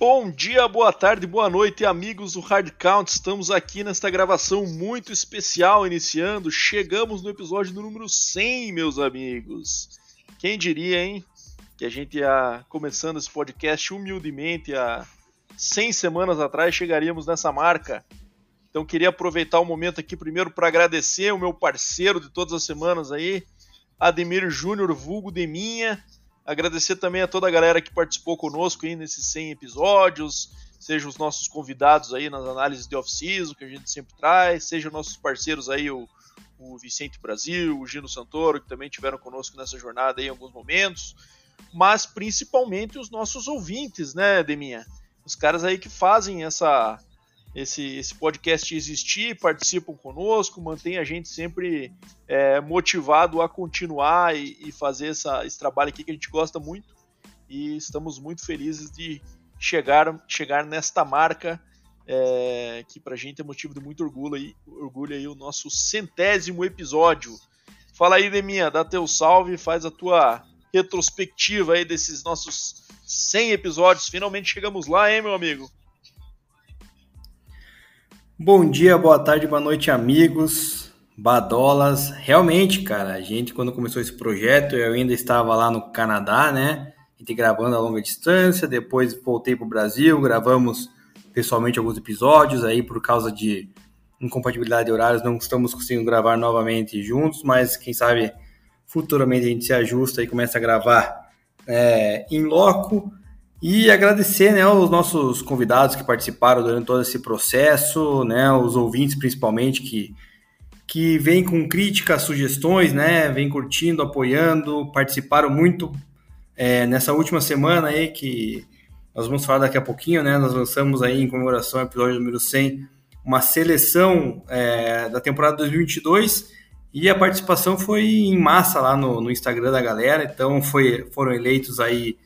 Bom dia, boa tarde, boa noite, amigos do Hard Count. Estamos aqui nesta gravação muito especial iniciando. Chegamos no episódio número 100, meus amigos. Quem diria, hein? Que a gente ia começando esse podcast humildemente há 100 semanas atrás chegaríamos nessa marca. Então queria aproveitar o momento aqui primeiro para agradecer o meu parceiro de todas as semanas aí, Ademir Júnior Vulgo de Minha Agradecer também a toda a galera que participou conosco aí nesses 100 episódios, sejam os nossos convidados aí nas análises de off-season que a gente sempre traz, sejam nossos parceiros aí, o, o Vicente Brasil, o Gino Santoro, que também tiveram conosco nessa jornada aí em alguns momentos, mas principalmente os nossos ouvintes, né, Deminha? Os caras aí que fazem essa esse, esse podcast existir, participam conosco, mantém a gente sempre é, motivado a continuar e, e, fazer essa, esse trabalho aqui que a gente gosta muito. E estamos muito felizes de chegar, chegar nesta marca é, que para a gente é motivo de muito orgulho aí, orgulho aí o nosso centésimo episódio. Fala aí, Deminha, dá teu salve, faz a tua retrospectiva aí desses nossos 100 episódios. Finalmente chegamos lá, hein, meu amigo? Bom dia, boa tarde, boa noite, amigos, badolas. Realmente, cara, a gente, quando começou esse projeto, eu ainda estava lá no Canadá, né? A gente gravando a longa distância, depois voltei para o Brasil, gravamos pessoalmente alguns episódios, aí por causa de incompatibilidade de horários não estamos conseguindo gravar novamente juntos, mas quem sabe futuramente a gente se ajusta e começa a gravar é, em loco. E agradecer né, aos nossos convidados que participaram durante todo esse processo, né, os ouvintes principalmente que, que vêm com críticas, sugestões, né, vêm curtindo, apoiando, participaram muito é, nessa última semana aí que nós vamos falar daqui a pouquinho, né, nós lançamos aí em comemoração ao episódio número 100 uma seleção é, da temporada 2022 e a participação foi em massa lá no, no Instagram da galera, então foi, foram eleitos aí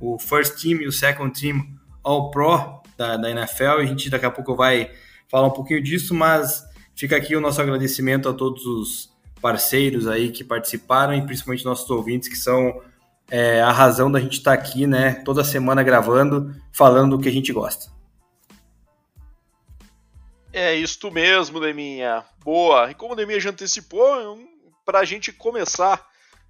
o First Team e o Second Team All Pro da, da NFL. A gente daqui a pouco vai falar um pouquinho disso, mas fica aqui o nosso agradecimento a todos os parceiros aí que participaram e principalmente nossos ouvintes que são é, a razão da gente estar tá aqui, né, toda semana gravando, falando o que a gente gosta. É isto mesmo, Deminha. Boa. E como o Deminha já antecipou, para a gente começar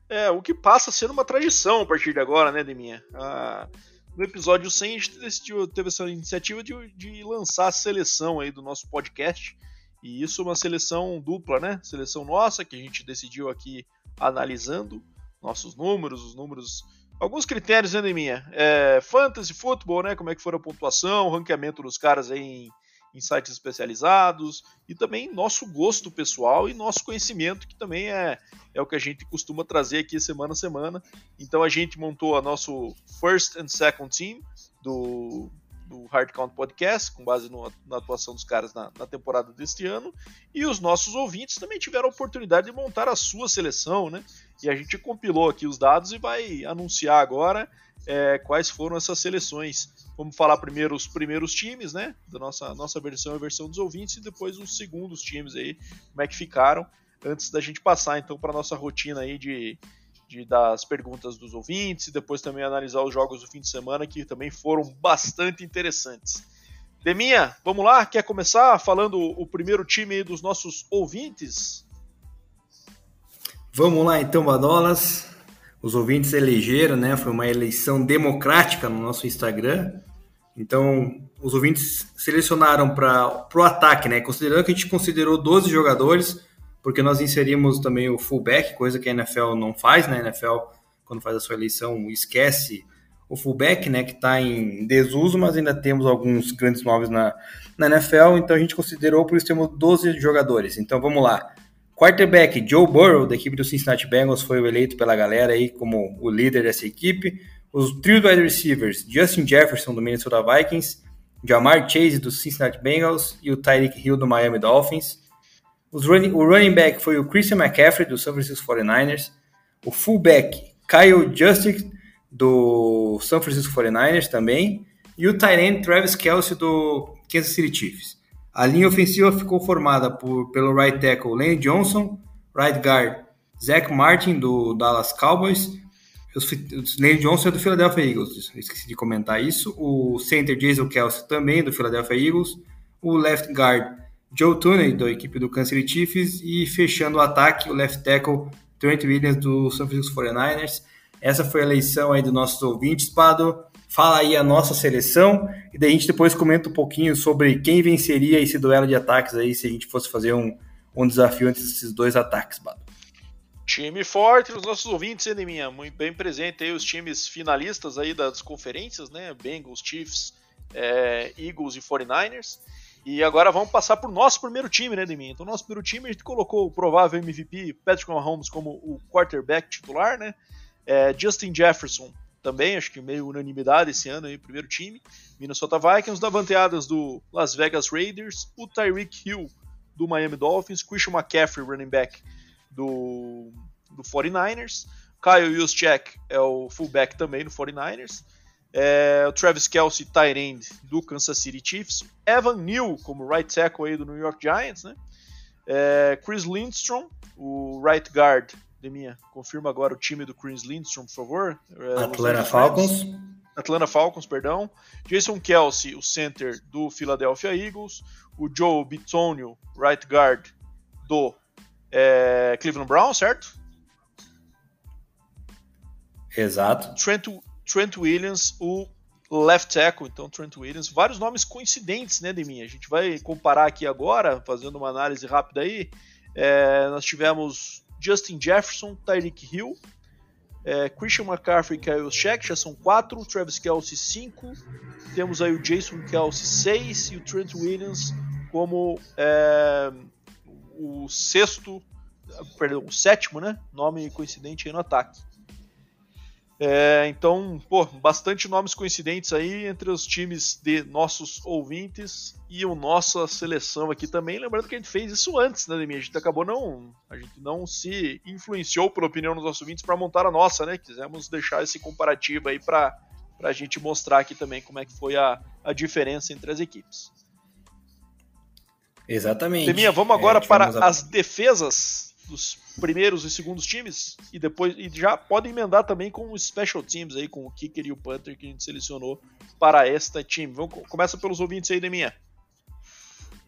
é, o que passa sendo uma tradição a partir de agora, né, Deminha? Ah, no episódio 100 a gente decidiu, teve essa iniciativa de, de lançar a seleção aí do nosso podcast. E isso é uma seleção dupla, né? Seleção nossa, que a gente decidiu aqui analisando nossos números, os números. Alguns critérios, né, Deminha? É, fantasy, futebol, né? Como é que foi a pontuação, o ranqueamento dos caras aí em em sites especializados e também nosso gosto pessoal e nosso conhecimento, que também é, é o que a gente costuma trazer aqui semana a semana. Então a gente montou a nosso First and Second Team do, do Hard Count Podcast, com base no, na atuação dos caras na, na, temporada deste ano, e os nossos ouvintes também tiveram a oportunidade de montar a sua seleção, né? E a gente compilou aqui os dados e vai anunciar agora é, quais foram essas seleções. Vamos falar primeiro os primeiros times, né? Da nossa, nossa versão, a versão dos ouvintes, e depois os segundos times aí, como é que ficaram, antes da gente passar então para nossa rotina aí de, de das perguntas dos ouvintes e depois também analisar os jogos do fim de semana que também foram bastante interessantes. Deminha, vamos lá? Quer começar falando o primeiro time dos nossos ouvintes? Vamos lá então, Badolas os ouvintes elegeram, né? Foi uma eleição democrática no nosso Instagram. Então, os ouvintes selecionaram para o ataque, né? Considerando que a gente considerou 12 jogadores, porque nós inserimos também o fullback, coisa que a NFL não faz, né? A NFL, quando faz a sua eleição, esquece o fullback, né? Que está em desuso, mas ainda temos alguns grandes nomes na, na NFL, então a gente considerou, por isso temos 12 jogadores. Então, vamos lá. Quarterback Joe Burrow, da equipe do Cincinnati Bengals, foi eleito pela galera aí como o líder dessa equipe. Os trio wide receivers, Justin Jefferson, do Minnesota Vikings, Jamar Chase, do Cincinnati Bengals, e o Tyreek Hill, do Miami Dolphins. Running, o running back foi o Christian McCaffrey, do San Francisco 49ers. O fullback, Kyle Justice, do San Francisco 49ers também. E o tight end, Travis Kelsey, do Kansas City Chiefs. A linha ofensiva ficou formada por, pelo right tackle Lane Johnson, right guard Zach Martin, do Dallas Cowboys, o Lane Johnson é do Philadelphia Eagles, esqueci de comentar isso. O center Jason Kelsey também do Philadelphia Eagles. O left guard Joe Tooney, da equipe do Kansas City Chiefs. E fechando o ataque, o left tackle Trent Williams do San Francisco 49ers. Essa foi a eleição aí dos nossos ouvintes, Pado. Fala aí a nossa seleção e daí a gente depois comenta um pouquinho sobre quem venceria esse duelo de ataques aí se a gente fosse fazer um, um desafio entre esses dois ataques, Pado. Time forte, os nossos ouvintes, Eneminha, muito bem presente aí os times finalistas aí das conferências, né? Bengals, Chiefs, é, Eagles e 49ers. E agora vamos passar o nosso primeiro time, né, Deminha? Então, nosso primeiro time, a gente colocou o provável MVP Patrick Mahomes como o quarterback titular, né? É, Justin Jefferson também, acho que meio unanimidade esse ano aí, primeiro time. Minnesota Vikings, Davanteadas do Las Vegas Raiders, o Tyreek Hill do Miami Dolphins, Christian McCaffrey, running back do, do 49ers. Kyle Juszczyk é o fullback também do 49ers. É, o Travis Kelsey, tight end do Kansas City Chiefs. Evan Neal como right tackle aí do New York Giants, né? É, Chris Lindstrom, o right guard. Deminha, confirma agora o time do Chris Lindstrom, por favor. É, Atlanta Falcons. Atlanta Falcons, perdão. Jason Kelsey, o center do Philadelphia Eagles. O Joe Bitonio, right guard do é, Cleveland Browns, certo? Exato. Trent, Trent Williams, o left tackle, então Trent Williams, vários nomes coincidentes, né, de mim. A gente vai comparar aqui agora, fazendo uma análise rápida aí. É, nós tivemos Justin Jefferson, Tyreek Hill, é, Christian McCaffrey e Kyle Sheck, já são quatro, Travis Kelsey, cinco. Temos aí o Jason Kelsey, seis, e o Trent Williams como é, o sexto, perdão, o sétimo, né? Nome coincidente aí no ataque. É, então, pô, bastante nomes coincidentes aí entre os times de nossos ouvintes e o nossa seleção aqui também. Lembrando que a gente fez isso antes, né, Demi? A gente acabou não. A gente não se influenciou pela opinião dos nossos ouvintes para montar a nossa, né? Quisemos deixar esse comparativo aí para a gente mostrar aqui também como é que foi a, a diferença entre as equipes. Exatamente. Deminha, vamos agora é, para a... as defesas dos primeiros e segundos times e depois e já podem emendar também com os special teams aí com o kicker e o punter que a gente selecionou para esta time. Vamos começa pelos ouvintes aí, Deminha.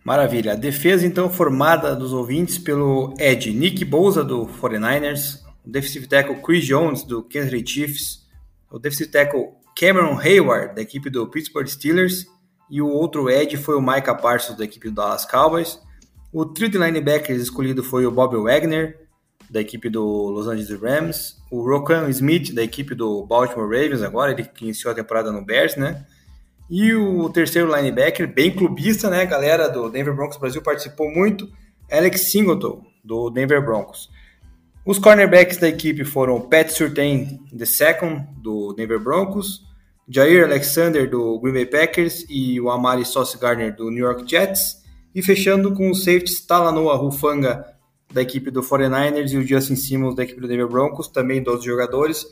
Maravilha. A defesa então formada dos ouvintes pelo Ed Nick Bouza do 49ers, o defensive tackle Chris Jones do Kansas City Chiefs, o defensive tackle Cameron Hayward da equipe do Pittsburgh Steelers e o outro Ed foi o Micah Parsons, da equipe do Dallas Cowboys. O trio de linebackers escolhido foi o Bob Wagner, da equipe do Los Angeles Rams. O Rokan Smith, da equipe do Baltimore Ravens, agora, ele que iniciou a temporada no Bears, né? E o terceiro linebacker, bem clubista, né? A galera do Denver Broncos Brasil participou muito, Alex Singleton, do Denver Broncos. Os cornerbacks da equipe foram Pat Surtain II, do Denver Broncos, Jair Alexander do Green Bay Packers e o Amari Sauce Gardner do New York Jets. E fechando com o safety Talanoa Rufanga da equipe do 49ers e o Justin Simmons da equipe do Denver Broncos, também 12 jogadores,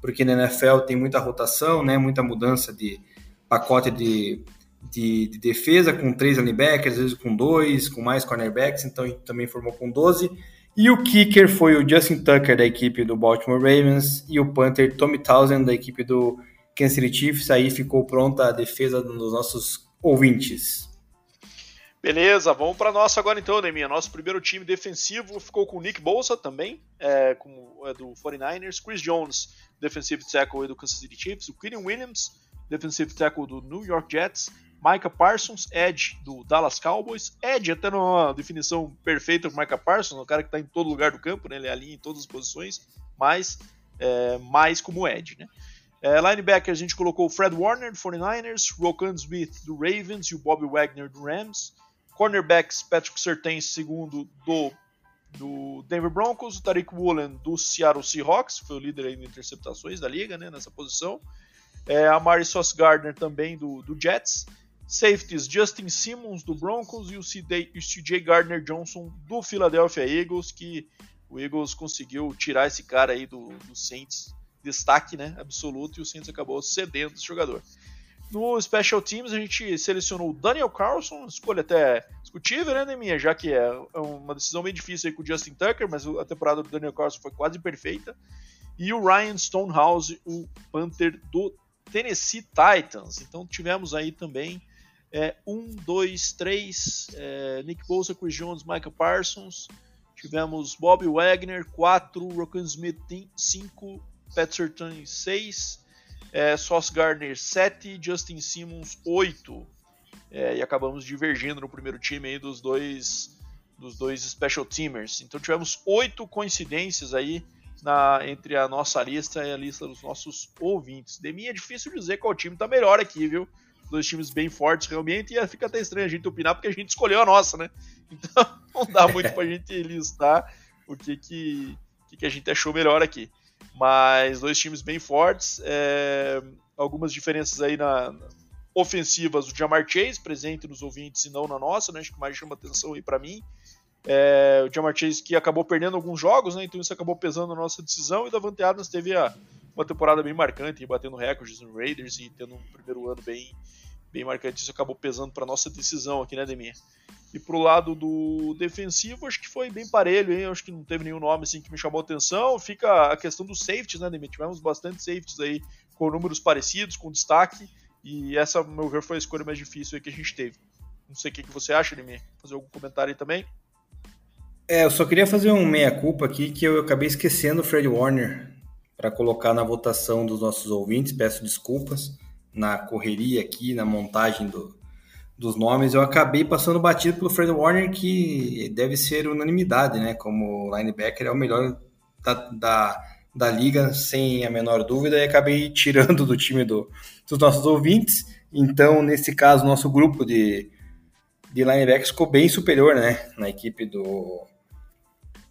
porque na NFL tem muita rotação, né, muita mudança de pacote de, de, de defesa, com três linebackers, às vezes com dois, com mais cornerbacks, então também formou com 12. E o kicker foi o Justin Tucker da equipe do Baltimore Ravens e o punter Tommy Townsend da equipe do Kansas City Chiefs, aí ficou pronta a defesa dos nossos ouvintes. Beleza, vamos para nossa agora então, Neminha. Nosso primeiro time defensivo ficou com o Nick Bolsa também, é, com, é, do 49ers, Chris Jones, defensive tackle do Kansas City Chiefs, o Kyrian Williams, defensive tackle do New York Jets, Micah Parsons, Edge do Dallas Cowboys, Edge até numa definição perfeita para Micah Parsons, o cara que está em todo lugar do campo, né? ele é ali em todas as posições, mas é, mais como Edge, né? É, linebacker a gente colocou o Fred Warner do 49ers, Rokan Smith do Ravens e o Bobby Wagner do Rams. Cornerbacks, Patrick Surtain, segundo do, do Denver Broncos, o Tariq Woolen do Seattle Seahawks, que foi o líder de interceptações da liga né, nessa posição. É, a Mari Sauce Gardner também do, do Jets. Safeties, Justin Simmons do Broncos e o CJ Gardner Johnson do Philadelphia Eagles, que o Eagles conseguiu tirar esse cara aí do, do Saints destaque né, absoluto e o Saints acabou cedendo esse jogador. No Special Teams a gente selecionou o Daniel Carlson, escolha até discutível, né, minha, já que é uma decisão bem difícil aí com o Justin Tucker, mas a temporada do Daniel Carlson foi quase perfeita. e o Ryan Stonehouse, o Panther do Tennessee Titans. Então tivemos aí também é, um, dois, três, é, Nick Bosa, Chris Jones, Michael Parsons. Tivemos Bob Wagner, quatro, Rockin Smith, cinco, Pat Sertan, seis, é, Sauce Gardner, sete, Justin Simmons, oito. É, e acabamos divergindo no primeiro time aí dos dois dos dois special teamers. Então tivemos oito coincidências aí na, entre a nossa lista e a lista dos nossos ouvintes. De mim é difícil dizer qual time está melhor aqui, viu? Dois times bem fortes realmente, e fica até estranho a gente opinar porque a gente escolheu a nossa, né? Então não dá muito pra gente listar o que, que, que, a gente achou melhor aqui. Mas dois times bem fortes, é, algumas diferenças aí na, na ofensivas, o Jamar Chase presente nos ouvintes e não na nossa, né? Acho que mais chama atenção aí para mim. É, o Jamar Chase que acabou perdendo alguns jogos, né? Então isso acabou pesando na nossa decisão. E Davante Adams teve a, uma temporada bem marcante, batendo recordes no Raiders e tendo um primeiro ano bem, bem marcante. Isso acabou pesando para nossa decisão aqui, né, Demir? E pro lado do defensivo, acho que foi bem parelho, hein? Acho que não teve nenhum nome assim que me chamou atenção. Fica a questão dos safeties, né, Demir? Tivemos bastante safeties aí com números parecidos, com destaque. E essa, meu ver, foi a escolha mais difícil que a gente teve. Não sei o que, que você acha, Demir. Fazer algum comentário aí também? É, eu só queria fazer um meia-culpa aqui que eu acabei esquecendo o Fred Warner para colocar na votação dos nossos ouvintes. Peço desculpas na correria aqui, na montagem do, dos nomes. Eu acabei passando batido pelo Fred Warner, que deve ser unanimidade, né? Como linebacker, é o melhor da, da, da liga, sem a menor dúvida, e acabei tirando do time do, dos nossos ouvintes. Então, nesse caso, nosso grupo de, de linebackers ficou bem superior, né? Na equipe do,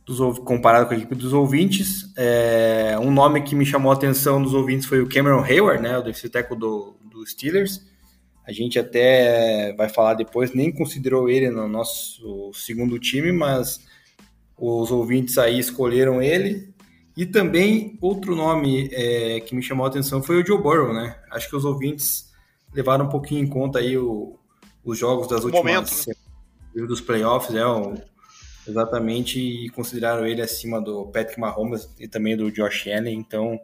dos, comparado com a equipe dos ouvintes. É, um nome que me chamou a atenção dos ouvintes foi o Cameron Hayward, né, o defensive do, do Steelers. A gente até vai falar depois, nem considerou ele no nosso segundo time, mas os ouvintes aí escolheram ele. E também outro nome é, que me chamou a atenção foi o Joe Burrow, né? Acho que os ouvintes levaram um pouquinho em conta aí o, os jogos das últimas Momento, né? dos playoffs, é o exatamente e consideraram ele acima do Patrick Mahomes e também do Josh Allen. Então,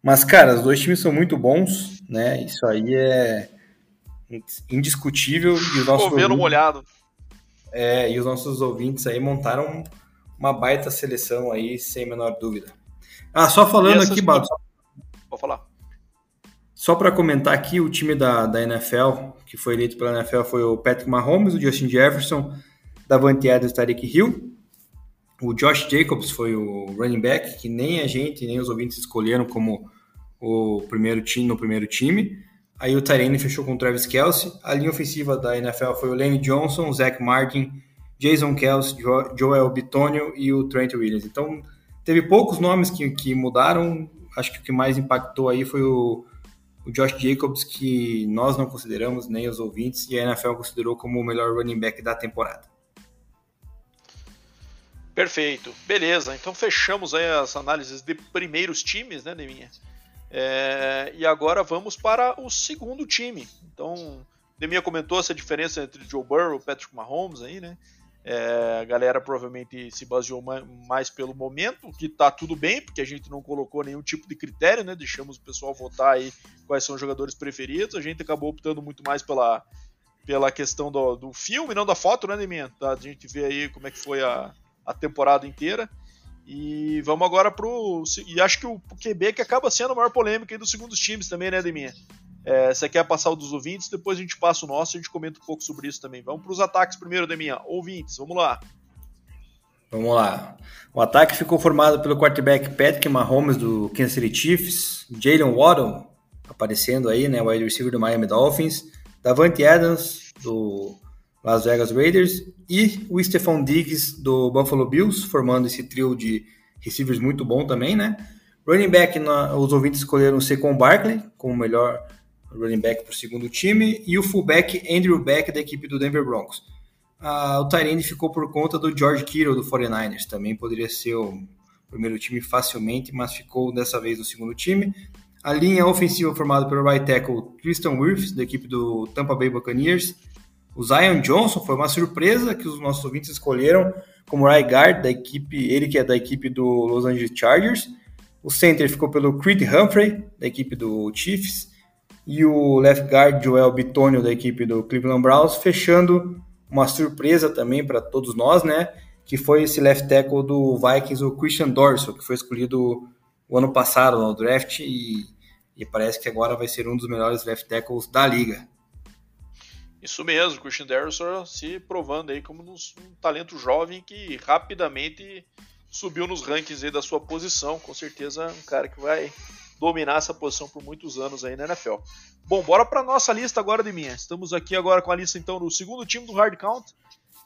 mas cara, os dois times são muito bons, né? Isso aí é indiscutível e os nossos ouvintes, molhado. É, e os nossos ouvintes aí montaram uma baita seleção aí, sem menor dúvida. Ah, só falando aqui, Bato. Vou falar. Só para comentar aqui, o time da, da NFL, que foi eleito pela NFL, foi o Patrick Mahomes, o Justin Jefferson, Davante Adams, Tariq Hill. O Josh Jacobs foi o running back, que nem a gente, nem os ouvintes escolheram como o primeiro time no primeiro time. Aí o Tyrene fechou com o Travis Kelsey. A linha ofensiva da NFL foi o Lane Johnson, Zach Martin, Jason Kelsey, Joel Bitonio e o Trent Williams. Então, teve poucos nomes que, que mudaram. Acho que o que mais impactou aí foi o, o Josh Jacobs, que nós não consideramos, nem os ouvintes, e a NFL considerou como o melhor running back da temporada. Perfeito, beleza. Então fechamos aí as análises de primeiros times, né, Deminha? É, e agora vamos para o segundo time. Então, Deminha comentou essa diferença entre Joe Burrow e Patrick Mahomes aí, né? É, a galera provavelmente se baseou mais pelo momento, que tá tudo bem, porque a gente não colocou nenhum tipo de critério, né? Deixamos o pessoal votar aí quais são os jogadores preferidos. A gente acabou optando muito mais pela, pela questão do, do filme, não da foto, né, Deminha? A gente vê aí como é que foi a, a temporada inteira. E vamos agora pro. E acho que o QB que acaba sendo a maior polêmica aí dos segundos times também, né, Deminha? É, você quer passar o dos ouvintes, depois a gente passa o nosso e a gente comenta um pouco sobre isso também. Vamos para os ataques primeiro, Deminha. Ouvintes, vamos lá. Vamos lá. O ataque ficou formado pelo quarterback Patrick Mahomes do Kansas City Chiefs, Jalen Waddle aparecendo aí, né, o wide receiver do Miami Dolphins, Davante Adams do Las Vegas Raiders, e o Stephon Diggs do Buffalo Bills, formando esse trio de receivers muito bom também, né? Running back, na, os ouvintes escolheram o Saquon Barkley como melhor running back para o segundo time, e o fullback Andrew Beck da equipe do Denver Broncos. Ah, o Tyrande ficou por conta do George Kittle do 49ers, também poderia ser o primeiro time facilmente, mas ficou dessa vez no segundo time. A linha ofensiva formada pelo right tackle Tristan Wirfs, da equipe do Tampa Bay Buccaneers, o Zion Johnson foi uma surpresa que os nossos ouvintes escolheram como right guard da equipe, ele que é da equipe do Los Angeles Chargers. O center ficou pelo Creed Humphrey, da equipe do Chiefs, e o left guard Joel Bitonio, da equipe do Cleveland Browns, fechando uma surpresa também para todos nós, né? Que foi esse left tackle do Vikings, o Christian Dorsey, que foi escolhido o ano passado no draft e, e parece que agora vai ser um dos melhores left tackles da liga. Isso mesmo, Christian Dorsey se provando aí como um, talento jovem que rapidamente subiu nos rankings aí da sua posição, com certeza um cara que vai dominar essa posição por muitos anos aí na NFL. Bom, bora para nossa lista agora de minha. Estamos aqui agora com a lista então do segundo time do Hard Count.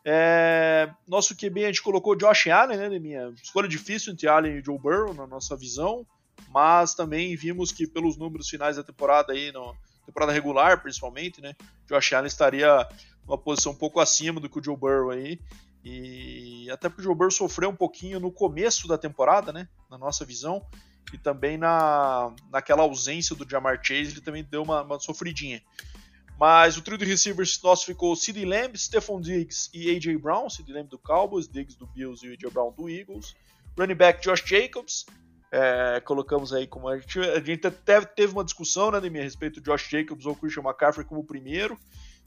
É, nosso QB a gente colocou Josh Allen, né, de minha escolha difícil entre Allen e Joe Burrow na nossa visão, mas também vimos que pelos números finais da temporada aí, na temporada regular principalmente, né, Josh Allen estaria numa posição um pouco acima do que o Joe Burrow aí. E até porque o Joe Burrow sofreu um pouquinho no começo da temporada, né? Na nossa visão. E também na, naquela ausência do Jamar Chase, ele também deu uma, uma sofridinha. Mas o trio de receivers nosso ficou CD Lamb, Stephon Diggs e AJ Brown. CD Lamb do Cowboys, Diggs do Bills e AJ Brown do Eagles. Running back Josh Jacobs. É, colocamos aí como a gente, a gente até teve uma discussão né, a respeito do Josh Jacobs ou Christian McCaffrey como primeiro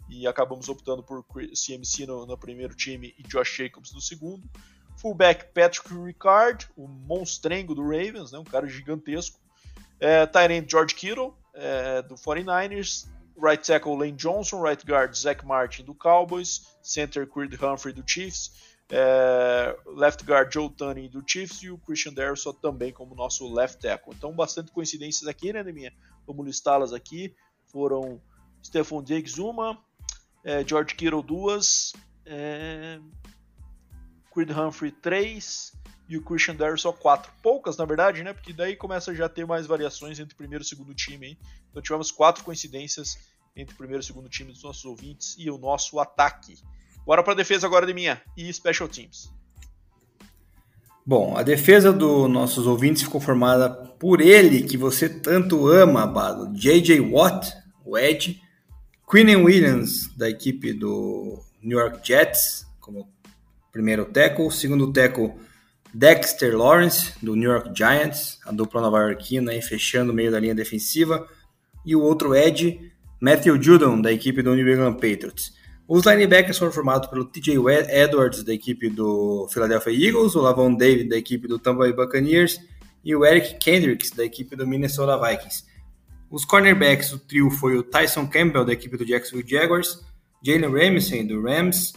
e acabamos optando por CMC no, no primeiro time e Josh Jacobs no segundo. Fullback Patrick Ricard, o monstrengo do Ravens, né, um cara gigantesco. É, Tyrant George Kittle, é, do 49ers. Right tackle Lane Johnson, right guard Zach Martin do Cowboys, center Creed Humphrey do Chiefs, é, left guard Joe Tunney do Chiefs e o Christian Darrison também como nosso left tackle. Então, bastante coincidências aqui, né, minha? Vamos listá-las aqui. Foram Stephon Diggs uma, é, George Kittle duas, é, Creed Humphrey três e o Christian Dare só quatro. Poucas, na verdade, né? Porque daí começa já a ter mais variações entre primeiro e segundo time. Hein? Então tivemos quatro coincidências entre primeiro e segundo time dos nossos ouvintes e o nosso ataque. Bora para a defesa agora de minha e Special Teams. Bom, a defesa dos nossos ouvintes ficou formada por ele que você tanto ama, Bado, J.J. Watt, o Ed, Quinnen Williams, da equipe do New York Jets, como primeiro tackle. Segundo tackle, Dexter Lawrence, do New York Giants, a dupla nova-iorquina, aí fechando o meio da linha defensiva. E o outro Ed, Matthew Judon, da equipe do New England Patriots. Os linebackers foram formados pelo TJ Edwards, da equipe do Philadelphia Eagles, o Lavon David, da equipe do Tampa Bay Buccaneers, e o Eric Kendricks, da equipe do Minnesota Vikings. Os cornerbacks, o trio foi o Tyson Campbell, da equipe do Jacksonville Jaguars, Jalen Ramsey, do Rams,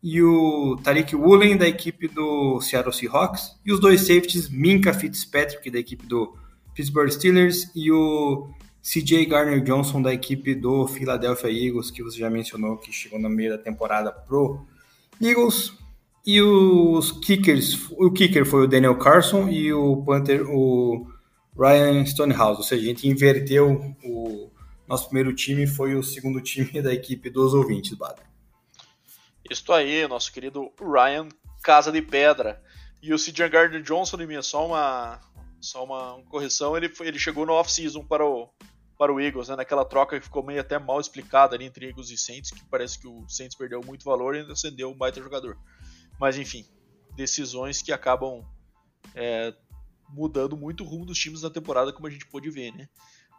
e o Tariq Woolen, da equipe do Seattle Seahawks, e os dois safeties, Minka Fitzpatrick, da equipe do Pittsburgh Steelers, e o CJ Garner Johnson, da equipe do Philadelphia Eagles, que você já mencionou, que chegou no meio da temporada pro Eagles. E os kickers, o kicker foi o Daniel Carson e o Panther, o Ryan Stonehouse, ou seja, a gente inverteu o nosso primeiro time foi o segundo time da equipe dos ouvintes, Bada. Isso aí, nosso querido Ryan Casa de Pedra. E o CJ Gardner Johnson, só uma só uma correção, ele foi, ele chegou no off-season para o para o Eagles, né, naquela troca que ficou meio até mal explicada ali entre Eagles e Saints, que parece que o Saints perdeu muito valor e ainda acendeu um baita jogador. Mas enfim, decisões que acabam é, mudando muito o rumo dos times na temporada, como a gente pôde ver, né?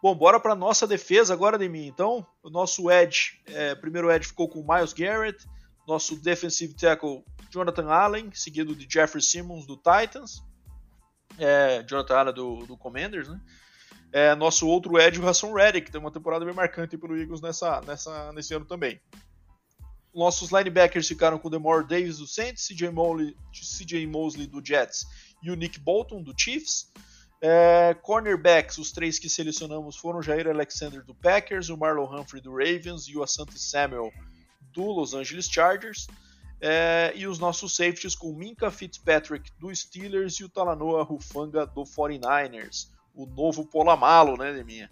Bom, bora para nossa defesa agora de mim. Então, o nosso edge, é, primeiro edge ficou com Miles Garrett, nosso defensive tackle Jonathan Allen, seguido de Jeffrey Simmons do Titans, é, Jonathan Allen do, do Commanders, né? É, nosso outro edge, o Hassan Reddick, tem uma temporada bem marcante pelo Eagles nessa, nessa, nesse ano também. Nossos linebackers ficaram com o Demore Davis do Saints, CJ Mosley, CJ Mosley do Jets e o Nick Bolton, do Chiefs. É, cornerbacks, os três que selecionamos foram o Jair Alexander do Packers, o Marlon Humphrey do Ravens e o Asante Samuel do Los Angeles Chargers. É, e os nossos safeties com Minka Fitzpatrick do Steelers e o Talanoa Rufanga do 49ers. O novo Polamalo, né, Deminha?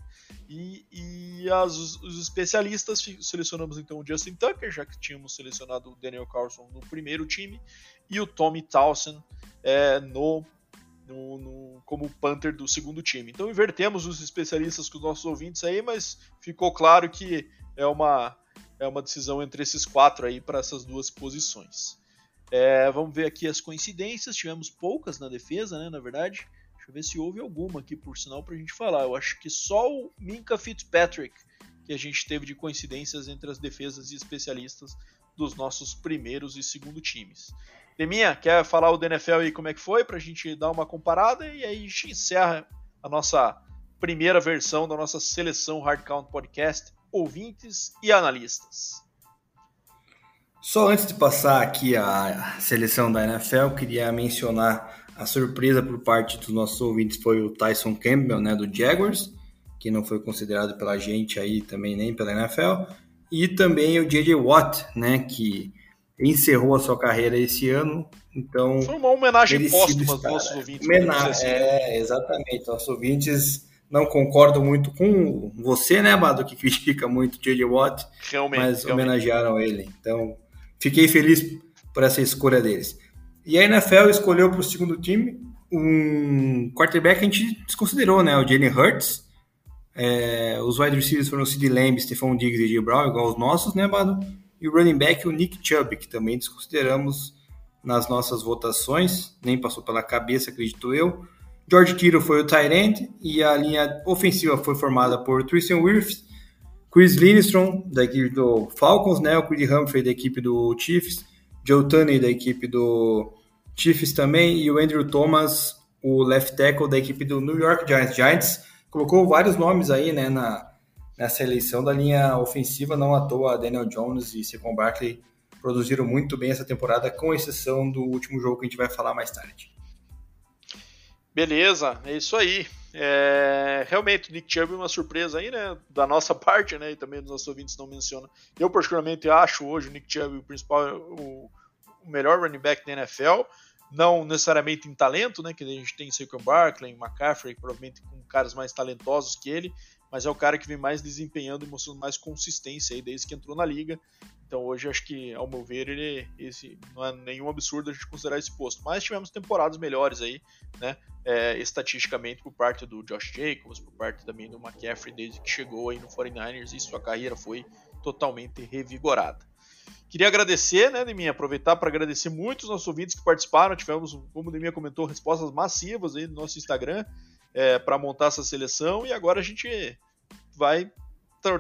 E, e as, os especialistas selecionamos então o Justin Tucker, já que tínhamos selecionado o Daniel Carlson no primeiro time, e o Tommy Towson é, no, no, no, como Panther do segundo time. Então invertemos os especialistas com os nossos ouvintes aí, mas ficou claro que é uma, é uma decisão entre esses quatro aí para essas duas posições. É, vamos ver aqui as coincidências. Tivemos poucas na defesa, né? Na verdade, Deixa eu ver se houve alguma aqui, por sinal, pra gente falar. Eu acho que só o Minka Fitzpatrick que a gente teve de coincidências entre as defesas e especialistas dos nossos primeiros e segundo times. Deminha, quer falar o DNFL aí como é que foi pra gente dar uma comparada e aí a gente encerra a nossa primeira versão da nossa seleção Hard Count Podcast, ouvintes e analistas. Só antes de passar aqui a seleção da NFL, queria mencionar a surpresa por parte dos nossos ouvintes foi o Tyson Campbell, né, do Jaguars, que não foi considerado pela gente aí também nem pela NFL, e também o JJ Watt, né, que encerrou a sua carreira esse ano, então... Foi uma homenagem póstuma aos nossos ouvintes. Homenagem, assim. É, exatamente, nossos ouvintes não concordam muito com você, né, Bado, que critica muito o JJ Watt, realmente, mas realmente. homenagearam ele, então fiquei feliz por essa escolha deles. E a NFL escolheu para o segundo time um quarterback que a gente desconsiderou, né? O Jalen Hurts. É, os wide receivers foram o Sid Lamb, Stephon Diggs e J. Brown, igual os nossos, né, Bado? E o running back, o Nick Chubb, que também desconsideramos nas nossas votações, nem passou pela cabeça, acredito eu. George Kittle foi o tight end e a linha ofensiva foi formada por Tristan Wirfs, Chris Lindstrom, da equipe do Falcons, né? O Creed Humphrey, da equipe do Chiefs, Joe Tunney, da equipe do Chiefs também, e o Andrew Thomas, o left tackle da equipe do New York Giants. Giants colocou vários nomes aí, né, na, nessa eleição da linha ofensiva, não à toa Daniel Jones e Saquon Barkley produziram muito bem essa temporada, com exceção do último jogo que a gente vai falar mais tarde. Beleza, é isso aí. É, realmente, o Nick Chubb é uma surpresa aí, né? Da nossa parte, né? E também dos nossos ouvintes não mencionam. Eu, particularmente, acho hoje o Nick Chubb o principal, o, o melhor running back da NFL. Não necessariamente em talento, né? Que a gente tem Saquon Barkley, McCaffrey, provavelmente com caras mais talentosos que ele, mas é o cara que vem mais desempenhando e mostrando mais consistência aí desde que entrou na liga. Então hoje acho que, ao meu ver, ele esse não é nenhum absurdo a gente considerar esse posto. Mas tivemos temporadas melhores aí, né? É, estatisticamente por parte do Josh Jacobs, por parte também do McCaffrey desde que chegou aí no 49ers e sua carreira foi totalmente revigorada. Queria agradecer, né, Deminha, aproveitar para agradecer muitos nossos ouvintes que participaram. Tivemos, como o Deminha comentou, respostas massivas aí no nosso Instagram é, para montar essa seleção e agora a gente vai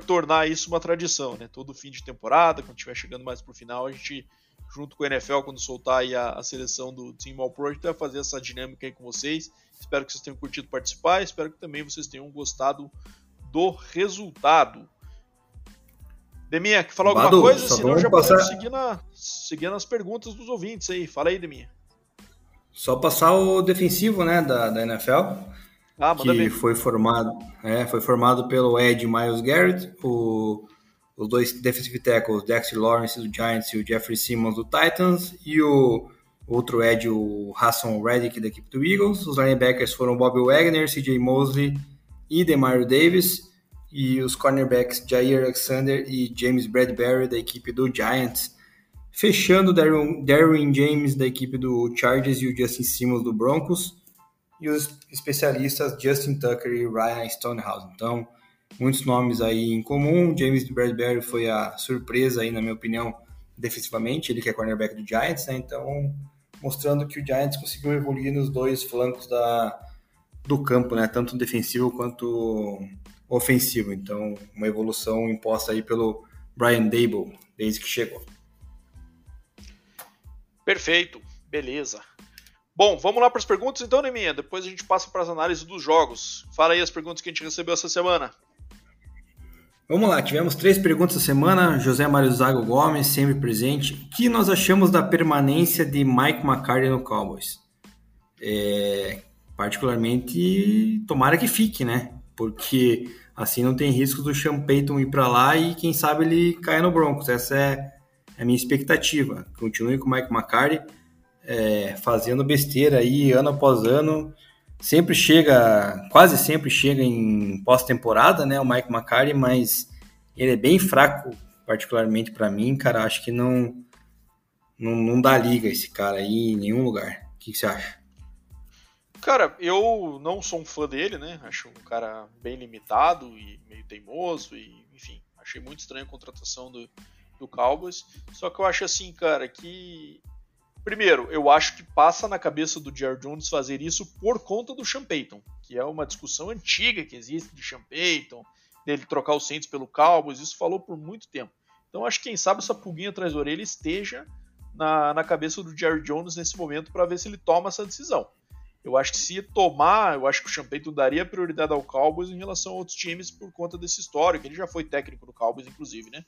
tornar isso uma tradição, né? Todo fim de temporada, quando estiver chegando mais pro final, a gente, junto com o NFL, quando soltar a, a seleção do Team All Pro, a gente vai fazer essa dinâmica aí com vocês. Espero que vocês tenham curtido participar, espero que também vocês tenham gostado do resultado. Deminha, quer falar alguma coisa? Senão já passar... podemos seguir, na, seguir nas perguntas dos ouvintes aí. Fala aí, Deminha. Só passar o defensivo, né, da, da NFL. Ah, que foi formado, é, foi formado pelo Ed Miles Garrett, o, os dois defensive tackles, Dexter Lawrence do Giants e o Jeffrey Simmons do Titans, e o outro Ed, o Hassan Reddick da equipe do Eagles. Os linebackers foram Bobby Wagner, CJ Mosley e Demario Davis, e os cornerbacks Jair Alexander e James Bradbury da equipe do Giants. Fechando Darwin James da equipe do Chargers e o Justin Simmons do Broncos e os especialistas Justin Tucker e Ryan Stonehouse. Então, muitos nomes aí em comum. James Bradbury foi a surpresa aí, na minha opinião, defensivamente, ele que é cornerback do Giants, né? Então, mostrando que o Giants conseguiu evoluir nos dois flancos da, do campo, né? Tanto defensivo quanto ofensivo. Então, uma evolução imposta aí pelo Brian Dable desde que chegou. Perfeito, beleza. Bom, vamos lá para as perguntas então, Neminha. Depois a gente passa para as análises dos jogos. Fala aí as perguntas que a gente recebeu essa semana. Vamos lá, tivemos três perguntas essa semana. José Mário Zago Gomes, sempre presente. O que nós achamos da permanência de Mike McCarthy no Cowboys? É, particularmente, tomara que fique, né? Porque assim não tem risco do Sean Payton ir para lá e quem sabe ele cair no Broncos. Essa é a minha expectativa. Continue com o Mike McCarthy é, fazendo besteira aí ano após ano. Sempre chega, quase sempre chega em pós-temporada, né? O Mike McCarthy, mas ele é bem fraco, particularmente para mim, cara. Acho que não, não, não dá liga esse cara aí em nenhum lugar. O que, que você acha? Cara, eu não sou um fã dele, né? Acho um cara bem limitado e meio teimoso e, enfim, achei muito estranho a contratação do, do Cowboys. Só que eu acho assim, cara, que primeiro, eu acho que passa na cabeça do Jerry Jones fazer isso por conta do Sean Payton, que é uma discussão antiga que existe de Sean Payton, dele trocar o Saints pelo Cowboys, isso falou por muito tempo. Então acho que quem sabe essa pulguinha atrás da orelha esteja na, na cabeça do Jerry Jones nesse momento para ver se ele toma essa decisão. Eu acho que se tomar, eu acho que o Sean Payton daria prioridade ao Cowboys em relação a outros times por conta desse histórico. Ele já foi técnico do Cowboys, inclusive, né?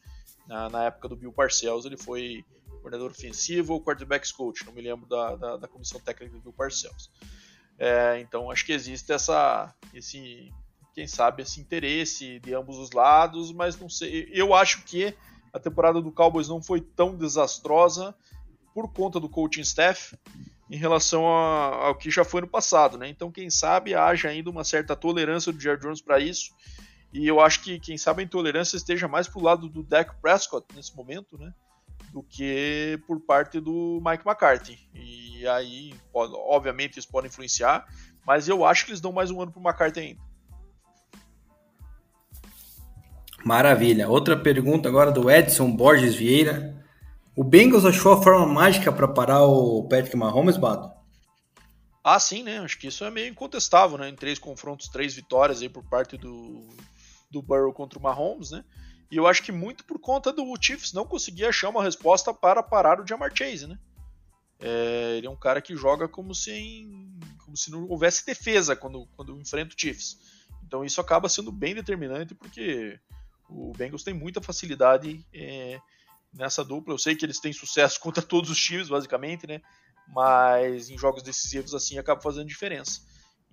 Na, na época do Bill Parcells, ele foi coordenador ofensivo ou quarterbacks coach, não me lembro da, da, da comissão técnica do Parcells. É, então acho que existe essa, esse, quem sabe, esse interesse de ambos os lados, mas não sei. Eu acho que a temporada do Cowboys não foi tão desastrosa por conta do coaching staff em relação a, ao que já foi no passado, né? Então, quem sabe haja ainda uma certa tolerância do Jerry Jones para isso. E eu acho que, quem sabe, a intolerância esteja mais pro lado do Dak Prescott nesse momento, né? Do que por parte do Mike McCarthy. E aí, obviamente, isso pode influenciar, mas eu acho que eles dão mais um ano pro McCarthy ainda. Maravilha. Outra pergunta agora do Edson Borges Vieira. O Bengals achou a forma mágica para parar o Patrick Mahomes, Bado? Ah, sim, né? Acho que isso é meio incontestável, né? Em três confrontos, três vitórias aí por parte do, do Burrow contra o Mahomes, né? E eu acho que muito por conta do Chiefs não conseguir achar uma resposta para parar o Jamar Chase, né? É, ele é um cara que joga como se, em, como se não houvesse defesa quando, quando enfrenta o Chiefs. Então isso acaba sendo bem determinante porque o Bengals tem muita facilidade é, nessa dupla. Eu sei que eles têm sucesso contra todos os times, basicamente, né? Mas em jogos decisivos assim acaba fazendo diferença.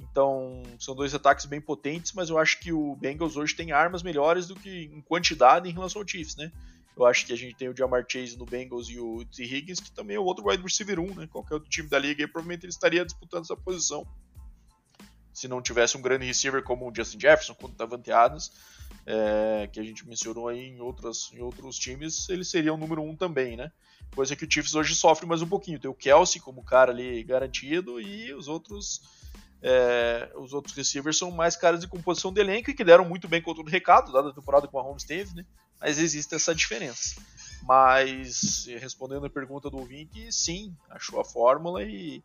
Então, são dois ataques bem potentes, mas eu acho que o Bengals hoje tem armas melhores do que em quantidade em relação ao Chiefs, né? Eu acho que a gente tem o Jamar Chase no Bengals e o T. Higgins, que também é o outro wide receiver 1, né? Qualquer outro time da liga, e provavelmente ele estaria disputando essa posição. Se não tivesse um grande receiver como o Justin Jefferson, quando estava Adams, é, que a gente mencionou aí em, outras, em outros times, ele seria o número um também, né? Coisa que o Chiefs hoje sofre mais um pouquinho. Tem o Kelsey como cara ali garantido e os outros é, os outros receivers são mais caras de composição de elenco e que deram muito bem contra o recado, dada a temporada que o Mahomes teve, né? Mas existe essa diferença. Mas, respondendo a pergunta do ouvinte, sim, achou a fórmula e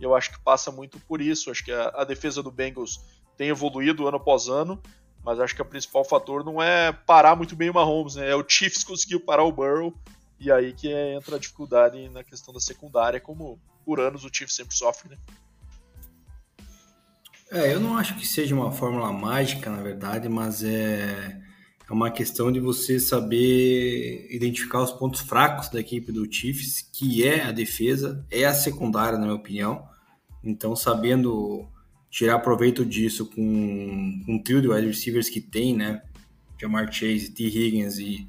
eu acho que passa muito por isso. Acho que a, a defesa do Bengals tem evoluído ano após ano mas acho que o principal fator não é parar muito bem o Mahomes, né? É o Chiefs conseguiu parar o Burrow e aí que entra a dificuldade na questão da secundária, como por anos o Chiefs sempre sofre, né? É, eu não acho que seja uma fórmula mágica, na verdade, mas é, é uma questão de você saber identificar os pontos fracos da equipe do Chiefs, que é a defesa, é a secundária, na minha opinião. Então, sabendo tirar proveito disso com, com um trio de wide receivers que tem, né? Jamar Chase, T. Higgins e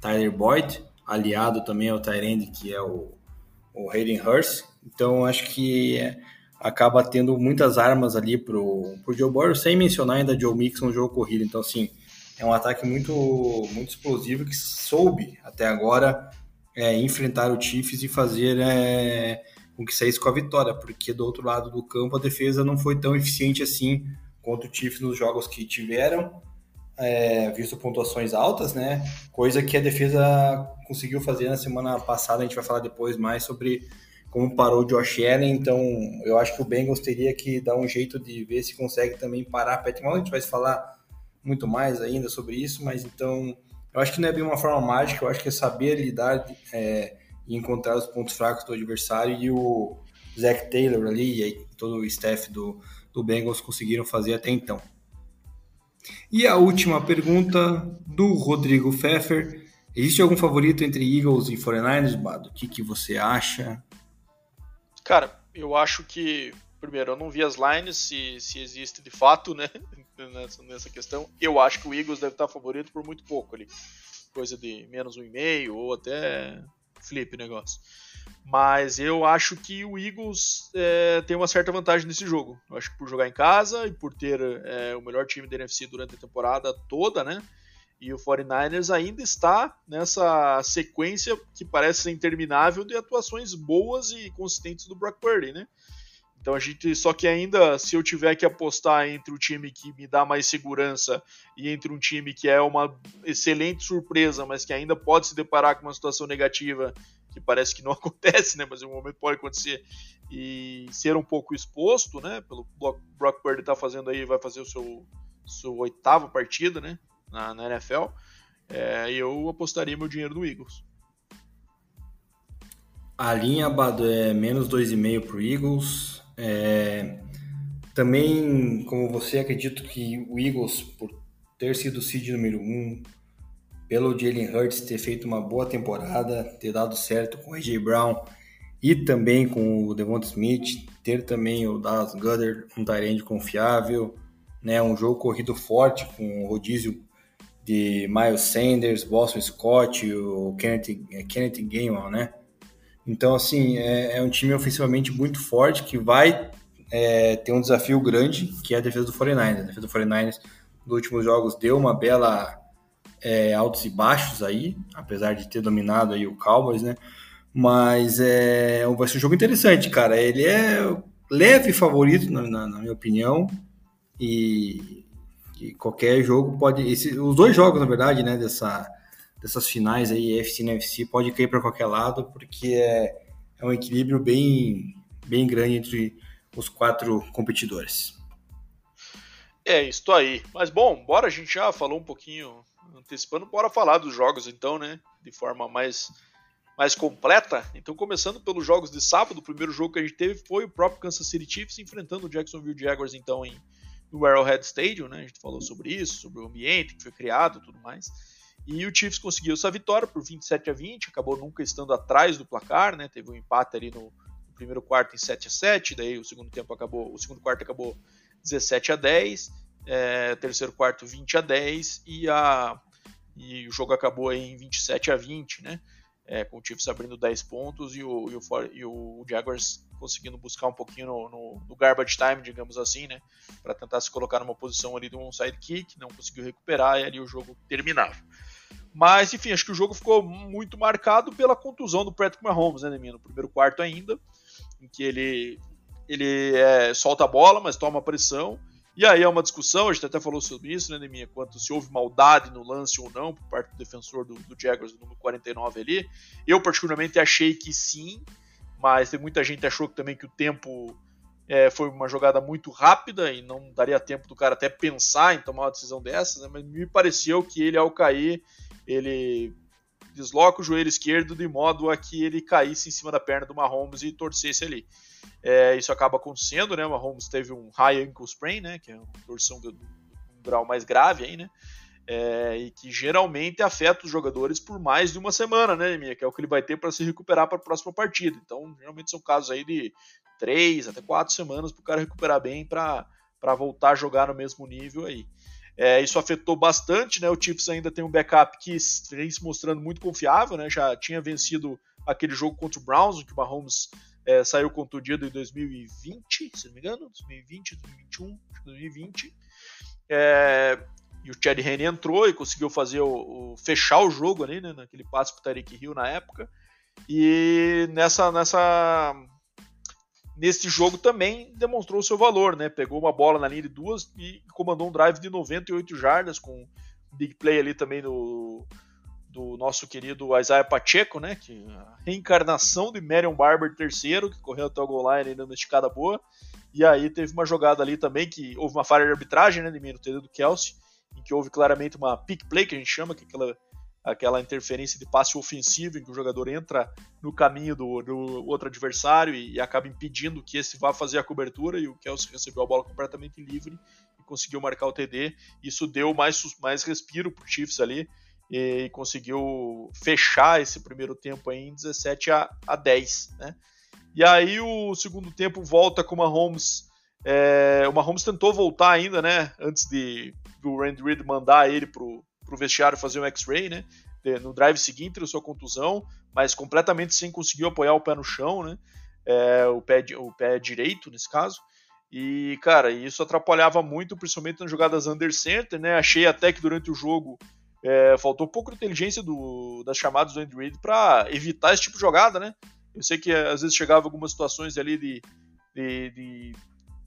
Tyler Boyd, aliado também ao Tyrande, que é o, o Hayden Hurst. Então, acho que é, acaba tendo muitas armas ali pro, pro Joe Burrow, sem mencionar ainda Joe Mixon no jogo corrido. Então, assim, é um ataque muito, muito explosivo que soube até agora é, enfrentar o Chiefs e fazer é, com que saísse com a vitória, porque do outro lado do campo a defesa não foi tão eficiente assim contra o Chiefs nos jogos que tiveram, é, visto pontuações altas, né? Coisa que a defesa conseguiu fazer na semana passada, a gente vai falar depois mais sobre como parou o Josh Allen, então eu acho que o Bengals teria que dar um jeito de ver se consegue também parar Patrick Mahomes, a gente vai falar muito mais ainda sobre isso, mas então eu acho que não é bem uma forma mágica, eu acho que é saber lidar é, e encontrar os pontos fracos do adversário e o Zach Taylor ali e todo o staff do, do Bengals conseguiram fazer até então. E a última pergunta do Rodrigo Pfeffer. Existe algum favorito entre Eagles e 49ers, Bado? O que, que você acha? Cara, eu acho que, primeiro, eu não vi as lines, se, se existe de fato, né, nessa, nessa questão. Eu acho que o Eagles deve estar favorito por muito pouco ali. Coisa de menos um e meio ou até flip negócio. Mas eu acho que o Eagles é, tem uma certa vantagem nesse jogo. Eu acho que por jogar em casa e por ter é, o melhor time da NFC durante a temporada toda, né? E o 49ers ainda está nessa sequência que parece ser interminável de atuações boas e consistentes do Brock Purdy, né? Então a gente só que ainda se eu tiver que apostar entre o time que me dá mais segurança e entre um time que é uma excelente surpresa, mas que ainda pode se deparar com uma situação negativa que parece que não acontece, né? Mas em um momento pode acontecer e ser um pouco exposto, né? Pelo Brock Purdy tá fazendo aí, vai fazer o seu, oitavo partida, né? Na, na NFL. É, eu apostaria meu dinheiro no Eagles. A linha é menos 2,5 para o Eagles. É, também, como você, acredito que o Eagles, por ter sido o seed número 1, um, pelo Jalen Hurts ter feito uma boa temporada, ter dado certo com o AJ Brown e também com o Devonta Smith, ter também o Dallas Goddard, um Tyrande confiável, né, um jogo corrido forte com o rodízio de Miles Sanders, Boston Scott, o Kenneth, é, Kenneth Gainwell, né? Então, assim, é, é, um time ofensivamente muito forte que vai é, ter um desafio grande, que é a defesa do 49ers. A defesa do 49ers nos últimos jogos deu uma bela é, altos e baixos aí, apesar de ter dominado aí o Cowboys, né? Mas é, vai ser um jogo interessante, cara. Ele é leve favorito, na, na, minha opinião, e, e, qualquer jogo pode. Esse, os dois jogos, na verdade, né, dessa, dessas finais aí, FC e NFC, pode cair para qualquer lado, porque é, é um equilíbrio bem, bem grande entre os quatro competidores. É, isso aí. Mas bom, bora, a gente já falou um pouquinho antecipando, bora falar dos jogos então, né? De forma mais, mais completa. Então, começando pelos jogos de sábado, o primeiro jogo que a gente teve foi o próprio Kansas City Chiefs enfrentando o Jacksonville Jaguars, então, em, no Arrowhead Stadium, né? A gente falou sobre isso, sobre o ambiente que foi criado e tudo mais. E o Chiefs conseguiu essa vitória por 27 a 20, acabou nunca estando atrás do placar, né? Teve um empate ali no, no primeiro quarto em 7 a 7, daí o segundo tempo acabou, o segundo quarto acabou 17 a 10, é, terceiro quarto 20 a 10 e a e o jogo acabou em 27 a 20, né? É, com o Chiefs abrindo 10 pontos e o, e o, e o Jaguars conseguindo buscar um pouquinho no, no, no garbage time, digamos assim, né? Para tentar se colocar numa posição ali de um sidekick, não conseguiu recuperar e ali o jogo terminava. Mas, enfim, acho que o jogo ficou muito marcado pela contusão do Patrick Mahomes, né? No primeiro quarto ainda, em que ele, ele é, solta a bola, mas toma pressão e aí é uma discussão, a gente até falou sobre isso, né, Neminha, quanto se houve maldade no lance ou não por parte do defensor do, do Jaguars, do número 49 ali. Eu, particularmente, achei que sim, mas tem muita gente achou também que o tempo é, foi uma jogada muito rápida e não daria tempo do cara até pensar em tomar uma decisão dessas, né, mas me pareceu que ele, ao cair, ele desloca o joelho esquerdo de modo a que ele caísse em cima da perna do Mahomes e torcesse ali. É, isso acaba acontecendo, né? O Mahomes teve um high ankle sprain, né? Que é uma torção de um grau mais grave aí, né? É, e que geralmente afeta os jogadores por mais de uma semana, né, Minha? Que é o que ele vai ter para se recuperar para a próxima partida. Então, geralmente são casos aí de três até quatro semanas para o cara recuperar bem para voltar a jogar no mesmo nível aí. É, isso afetou bastante, né? O Chiefs ainda tem um backup que vem se mostrando muito confiável, né? Já tinha vencido aquele jogo contra o Browns, que o Mahomes é, saiu contundido em 2020, se não me engano, 2020, 2021, 2020. É, e o Chad Henne entrou e conseguiu fazer o, o, fechar o jogo ali, né, naquele passe pro Tariq Hill na época. E nessa nessa nesse jogo também demonstrou seu valor, né? Pegou uma bola na linha de duas e comandou um drive de 98 jardas com big play ali também no do nosso querido Isaiah Pacheco, né? Que a reencarnação de Marion Barber III, que correu até o goal line dando uma esticada boa. E aí teve uma jogada ali também que houve uma falha de arbitragem, né? De mim no TD do Kelsey, em que houve claramente uma pick play, que a gente chama, que é aquela, aquela interferência de passe ofensivo, em que o jogador entra no caminho do, do outro adversário e, e acaba impedindo que esse vá fazer a cobertura. E o Kelsey recebeu a bola completamente livre e conseguiu marcar o TD. Isso deu mais, mais respiro pro Chiefs ali e conseguiu fechar esse primeiro tempo em 17 a, a 10, né? E aí o segundo tempo volta com o Mahomes. É, o Mahomes tentou voltar ainda, né? Antes de do Randy Reid mandar ele pro, pro vestiário fazer um X-ray, né? No drive seguinte, sua contusão, mas completamente sem conseguir apoiar o pé no chão, né? É, o, pé, o pé direito, nesse caso. E, cara, isso atrapalhava muito, principalmente nas jogadas under center, né? Achei até que durante o jogo é, faltou pouco inteligência do, das chamadas do Andy Reid para evitar esse tipo de jogada, né? Eu sei que às vezes chegava algumas situações ali de, de, de,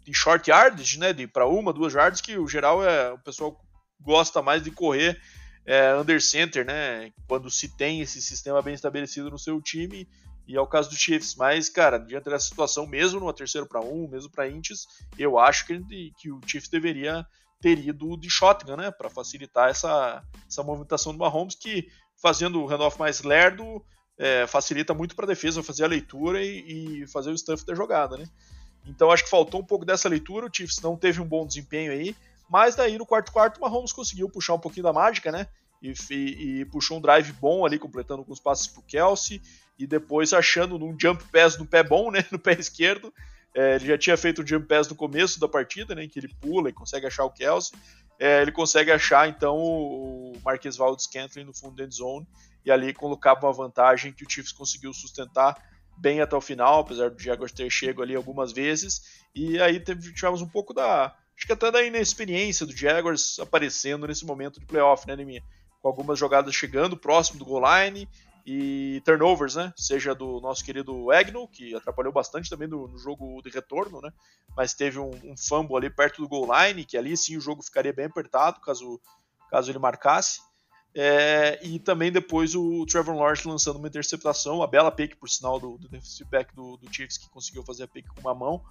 de short yards, né? De para uma, duas yards, que o geral é o pessoal gosta mais de correr é, under center, né? Quando se tem esse sistema bem estabelecido no seu time, e é o caso do Chiefs. Mas, cara, diante dessa situação, mesmo numa terceira para um, mesmo para Intes, eu acho que, que o Chiefs deveria ter ido de shotgun, né? Para facilitar essa, essa movimentação do Mahomes, que fazendo o handoff mais lerdo, é, facilita muito para a defesa fazer a leitura e, e, fazer o stuff da jogada, né? Então acho que faltou um pouco dessa leitura, o Chiefs não teve um bom desempenho aí, mas daí no quarto quarto o Mahomes conseguiu puxar um pouquinho da mágica, né? E, e, e puxou um drive bom ali, completando com os passos pro Kelsey, e depois achando num jump pass no pé bom, né? No pé esquerdo. É, ele já tinha feito o jump pass no começo da partida, né? Que ele pula e consegue achar o Kelsey. É, ele consegue achar então o Marquês Valdez Scantling no fundo da end zone e ali colocava uma vantagem que o Chiefs conseguiu sustentar bem até o final, apesar do Jaguars ter chego ali algumas vezes. E aí tivemos um pouco da. Acho que até da inexperiência do Jaguars aparecendo nesse momento de playoff, né, Neminha? Com algumas jogadas chegando próximo do goal line e turnovers, né? Seja do nosso querido Agnew, que atrapalhou bastante também no, no jogo de retorno, né? Mas teve um, um, fumble ali perto do goal line, que ali sim o jogo ficaria bem apertado caso, caso ele marcasse. É, e também depois o Trevor Lawrence lançando uma interceptação, a bela pick, por sinal, do, do defensive back do, do Chiefs, que conseguiu fazer a pick com uma mão,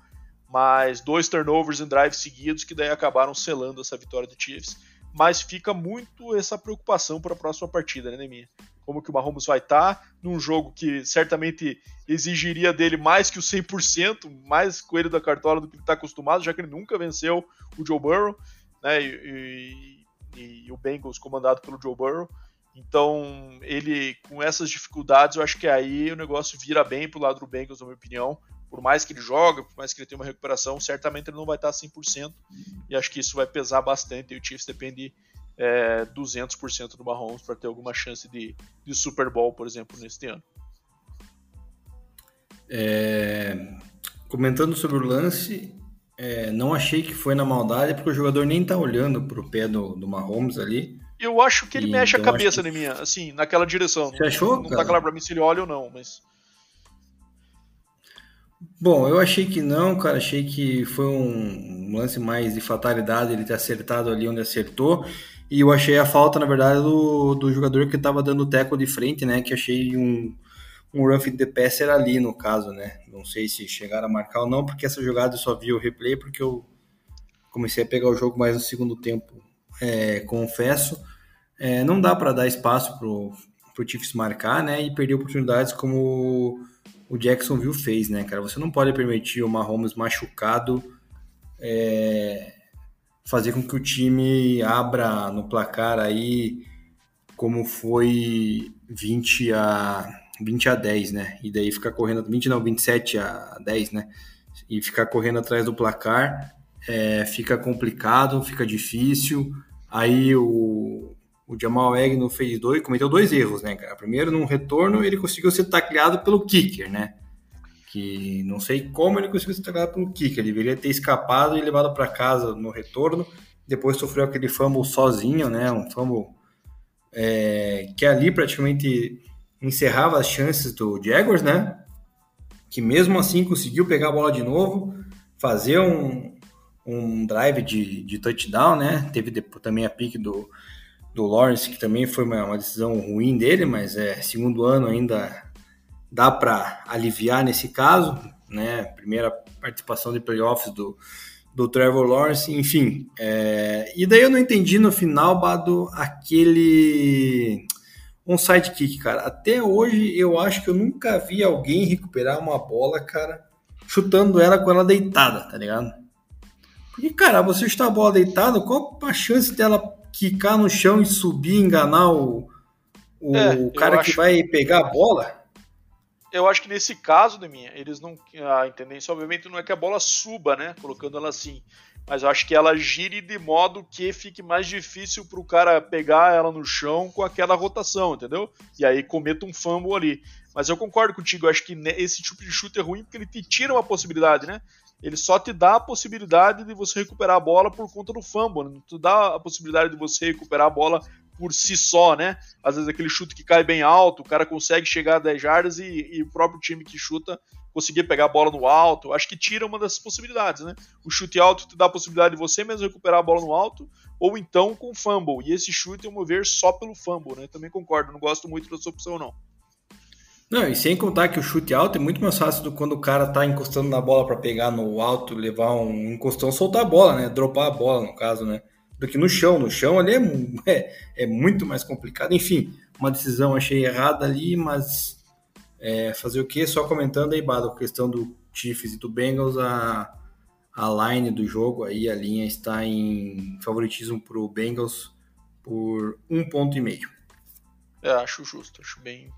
mas dois turnovers em drives seguidos que daí acabaram selando essa vitória do Chiefs. Mas fica muito essa preocupação para a próxima partida, né, Neminha? Como que o Mahomes vai estar tá num jogo que certamente exigiria dele mais que o 100%, mais coelho da cartola do que ele está acostumado, já que ele nunca venceu o Joe Burrow, né? E, e, e o Bengals comandado pelo Joe Burrow. Então, ele, com essas dificuldades, eu acho que aí o negócio vira bem pro lado do Bengals, na minha opinião. Por mais que ele joga, por mais que ele tenha uma recuperação, certamente ele não vai estar 100%. E acho que isso vai pesar bastante. E o Chiefs depende é, 200% do Mahomes para ter alguma chance de, de Super Bowl, por exemplo, neste ano. É, comentando sobre o lance, é, não achei que foi na maldade, porque o jogador nem tá olhando pro pé do, do Mahomes ali. Eu acho que ele e, mexe então a cabeça, que... minha, assim, naquela direção. Você achou? Não, não tá claro pra mim se ele olha ou não, mas. Bom, eu achei que não, cara. Achei que foi um lance mais de fatalidade ele ter acertado ali onde acertou. E eu achei a falta, na verdade, do, do jogador que tava dando o teco de frente, né? Que achei um, um rough the passer ali no caso, né? Não sei se chegaram a marcar ou não, porque essa jogada eu só vi o replay porque eu comecei a pegar o jogo mais no segundo tempo. É, confesso, é, não dá para dar espaço pro, pro Chiefs marcar, né? E perder oportunidades como o Jacksonville fez, né, cara? Você não pode permitir o Mahomes machucado é, fazer com que o time abra no placar aí como foi 20 a 20 a 10, né? E daí ficar correndo, 20 não, 27 a 10, né? E ficar correndo atrás do placar é, fica complicado, fica difícil. Aí o, o Jamal Agnew fez dois, cometeu dois erros, né, cara? Primeiro, num retorno, ele conseguiu ser tacleado pelo kicker, né? Que não sei como ele conseguiu ser tacleado pelo kicker. Ele deveria ter escapado e levado para casa no retorno. Depois sofreu aquele fumble sozinho, né? Um fumble é, que ali praticamente encerrava as chances do Jaguars, né? Que mesmo assim conseguiu pegar a bola de novo, fazer um, um drive de, de touchdown, né? Teve também a pique do, do Lawrence, que também foi uma, uma decisão ruim dele, mas é segundo ano ainda dá para aliviar nesse caso, né? Primeira participação de playoffs do, do Trevor Lawrence, enfim. É, e daí eu não entendi no final, Bado, aquele um sidekick, cara. Até hoje eu acho que eu nunca vi alguém recuperar uma bola, cara, chutando ela com ela deitada, tá ligado? Porque, cara, você chutar a bola deitada, qual a chance dela quicar no chão e subir, enganar o, o é, cara que vai pegar a bola? Eu acho que nesse caso, Deminha, eles não. A tendência, obviamente, não é que a bola suba, né? Colocando ela assim mas eu acho que ela gire de modo que fique mais difícil para o cara pegar ela no chão com aquela rotação, entendeu? E aí cometa um fumble ali. Mas eu concordo contigo, eu acho que esse tipo de chute é ruim porque ele te tira uma possibilidade, né? Ele só te dá a possibilidade de você recuperar a bola por conta do fumble, não te dá a possibilidade de você recuperar a bola por si só, né? Às vezes aquele chute que cai bem alto, o cara consegue chegar a 10 jardas e, e, o próprio time que chuta conseguir pegar a bola no alto. Acho que tira uma dessas possibilidades, né? O chute alto te dá a possibilidade de você mesmo recuperar a bola no alto, ou então com fumble. E esse chute eu mover só pelo fumble, né? Também concordo, não gosto muito dessa opção, não. Não, e sem contar que o chute alto é muito mais fácil do quando o cara tá encostando na bola para pegar no alto, levar um encostão, soltar a bola, né? Dropar a bola, no caso, né? Do que no chão. No chão ali é, é, é muito mais complicado. Enfim, uma decisão achei errada ali, mas é, fazer o quê? Só comentando aí, Bado, a questão do Chiefs e do Bengals, a, a line do jogo aí, a linha está em favoritismo pro Bengals por um ponto e meio. É, acho justo, acho bem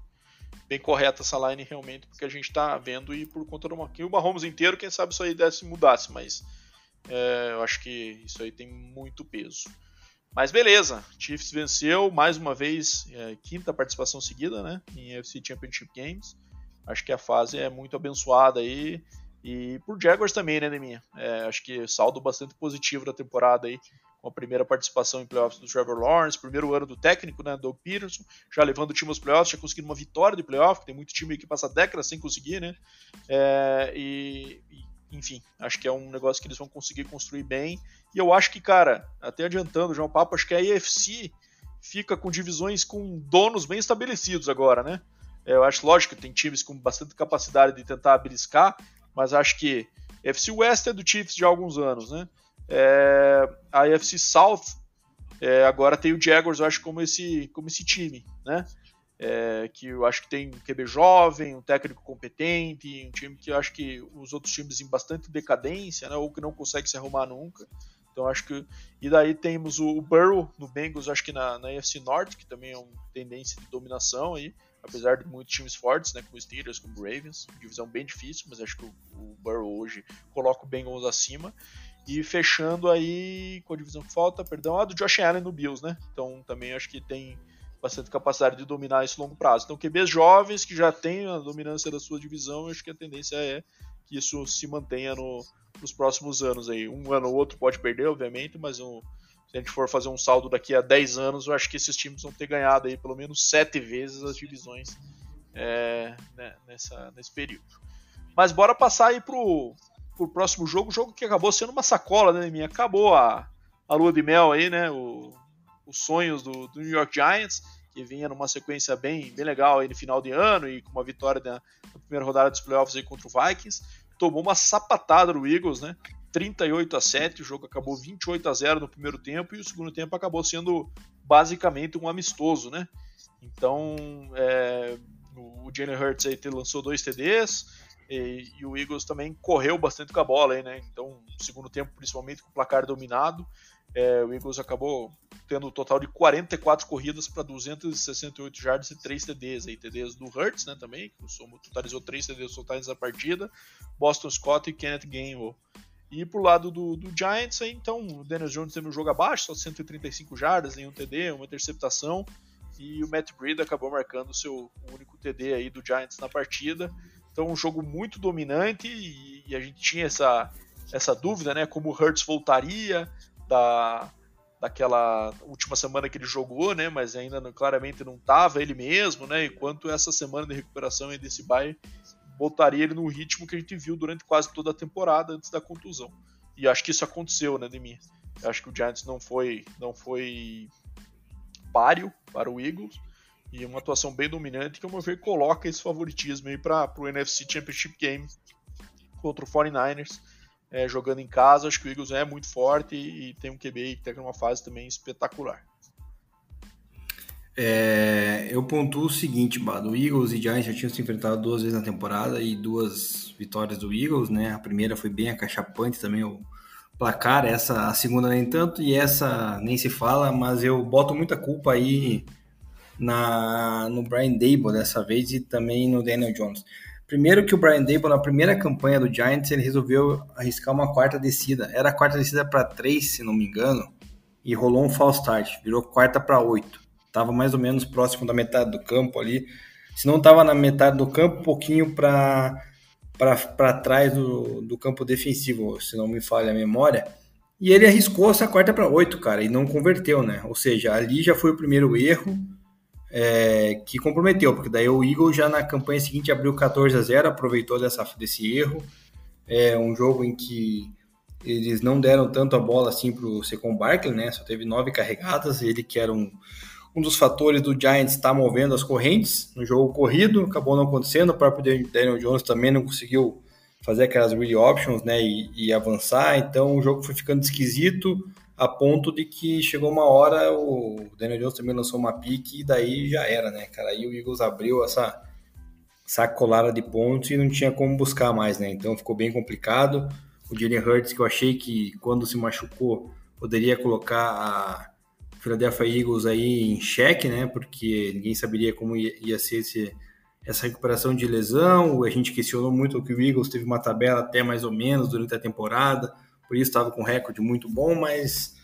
bem correta essa line realmente, porque a gente está vendo e por conta do Marquinhos, o Mahomes inteiro, quem sabe isso aí desse mudasse, mas é, eu acho que isso aí tem muito peso. Mas beleza, Chiefs venceu mais uma vez, é, quinta participação seguida, né, em FC Championship Games. Acho que a fase é muito abençoada aí. E por Jaguars também, né, Deminha? É, acho que saldo bastante positivo da temporada aí com a primeira participação em playoffs do Trevor Lawrence, primeiro ano do técnico, né, do Peterson, já levando o time aos playoffs, já conseguindo uma vitória de playoff, tem muito time que passa décadas sem conseguir, né, é, e, enfim, acho que é um negócio que eles vão conseguir construir bem, e eu acho que, cara, até adiantando já um papo, acho que a AFC fica com divisões com donos bem estabelecidos agora, né, é, eu acho, lógico, que tem times com bastante capacidade de tentar beliscar, mas acho que FC West é do Chiefs de alguns anos, né, é, a AFC South é, agora tem o Jaguars, eu acho, como esse, como esse time, né? É, que eu acho que tem um QB jovem, um técnico competente, um time que eu acho que os outros times em bastante decadência, né? Ou que não consegue se arrumar nunca. Então acho que. E daí temos o, Burrow no Bengals, acho que na, na AFC que também é uma tendência de dominação aí, apesar de muitos times fortes, né? Como Steelers, como Ravens, divisão bem difícil, mas acho que o, o Burrow hoje coloca o Bengals acima. E fechando aí com a divisão que falta, perdão, a do Josh Allen no Bills, né? Então também acho que tem bastante capacidade de dominar esse longo prazo. Então, QBs jovens que já têm a dominância da sua divisão, acho que a tendência é que isso se mantenha no, nos próximos anos aí. Um ano ou outro pode perder, obviamente, mas um, se a gente for fazer um saldo daqui a 10 anos, eu acho que esses times vão ter ganhado aí pelo menos 7 vezes as divisões é, né, nessa, nesse período. Mas bora passar aí pro, pro próximo jogo, jogo que acabou sendo uma sacola, né, minha? Acabou a, a lua de mel aí, né? O, os sonhos do, do, New York Giants, que vinha numa sequência bem, bem legal aí no final de ano e com uma vitória na, na primeira rodada dos playoffs aí contra o Vikings. Tomou uma sapatada do Eagles, né? 38 a 7, o jogo acabou 28 a 0 no primeiro tempo e o segundo tempo acabou sendo basicamente um amistoso, né? Então, é, o Jalen Hurts aí lançou dois TDs, e, e, o Eagles também correu bastante com a bola, aí, né? Então, segundo tempo, principalmente com o placar dominado, é, o Eagles acabou tendo um total de 44 corridas para 268 jardas e 3 TDs. Aí, TDs do Hurts, né? Também, que totalizou 3 TDs totais na partida. Boston Scott e Kenneth Gainwell. E pro lado do, do Giants, aí, então, o Daniel Jones teve um jogo abaixo, só 135 jardas, nenhum TD, uma interceptação. E o Matt Breida acabou marcando o seu único TD aí do Giants na partida. Então, um jogo muito dominante e, e, a gente tinha essa, essa dúvida, né? Como o Hurts voltaria da, daquela última semana que ele jogou, né? Mas ainda não, claramente não estava ele mesmo, né? Enquanto essa semana de recuperação e desse bye voltaria ele no ritmo que a gente viu durante quase toda a temporada antes da contusão. E acho que isso aconteceu, né, Demi? Eu acho que o Giants não foi, não foi páreo para o Eagles e uma atuação bem dominante que, ao meu ver, coloca esse favoritismo aí para o NFC Championship Game contra o 49ers. É, jogando em casa, acho que o Eagles é muito forte e, e tem um QB que está numa fase também espetacular. É, eu pontuo o seguinte, Bado, o Eagles e Giants já tinham se enfrentado duas vezes na temporada e duas vitórias do Eagles, né? A primeira foi bem acachapante também o placar, essa a segunda nem tanto e essa nem se fala, mas eu boto muita culpa aí na, no Brian Dable dessa vez e também no Daniel Jones. Primeiro que o Brian Dable, na primeira campanha do Giants, ele resolveu arriscar uma quarta descida. Era a quarta descida para três, se não me engano, e rolou um false start, virou quarta para oito. Tava mais ou menos próximo da metade do campo ali. Se não tava na metade do campo, um pouquinho para para trás do, do campo defensivo, se não me falha a memória. E ele arriscou essa quarta para oito, cara, e não converteu, né? Ou seja, ali já foi o primeiro erro é, que comprometeu, porque daí o Eagle já na campanha seguinte abriu 14 a 0, aproveitou dessa, desse erro. É um jogo em que eles não deram tanto a bola assim para o Secon Barkley, né? Só teve nove carregadas, ele que era um, um dos fatores do Giants estar tá movendo as correntes no jogo corrido, acabou não acontecendo, o próprio Daniel Jones também não conseguiu fazer aquelas read options, né, e, e avançar, então o jogo foi ficando esquisito, a ponto de que chegou uma hora, o Daniel Jones também lançou uma pique e daí já era, né, cara? Aí o Eagles abriu essa sacolada de pontos e não tinha como buscar mais, né? Então ficou bem complicado. O Jalen Hurts, que eu achei que quando se machucou poderia colocar a Philadelphia Eagles aí em xeque, né? Porque ninguém saberia como ia, ser esse, essa recuperação de lesão. A gente questionou muito que o Eagles teve uma tabela até mais ou menos durante a temporada por isso estava com um recorde muito bom, mas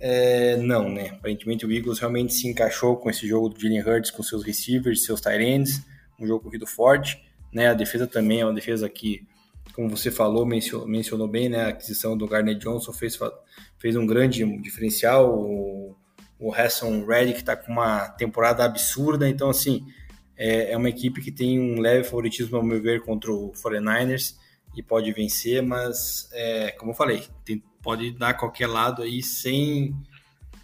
é, não, né? Aparentemente o Eagles realmente se encaixou com esse jogo do Jalen Hurts, com seus receivers, seus tight ends, um jogo corrido forte, né? A defesa também é uma defesa que, como você falou, mencionou, mencionou bem, né? A aquisição do Gardner Johnson fez, fez um grande diferencial, o, o Hassan Reddick está com uma temporada absurda, então assim, é, é uma equipe que tem um leve favoritismo, ao meu ver, contra o 49ers, e pode vencer, mas é, como eu falei, tem, pode dar qualquer lado aí sem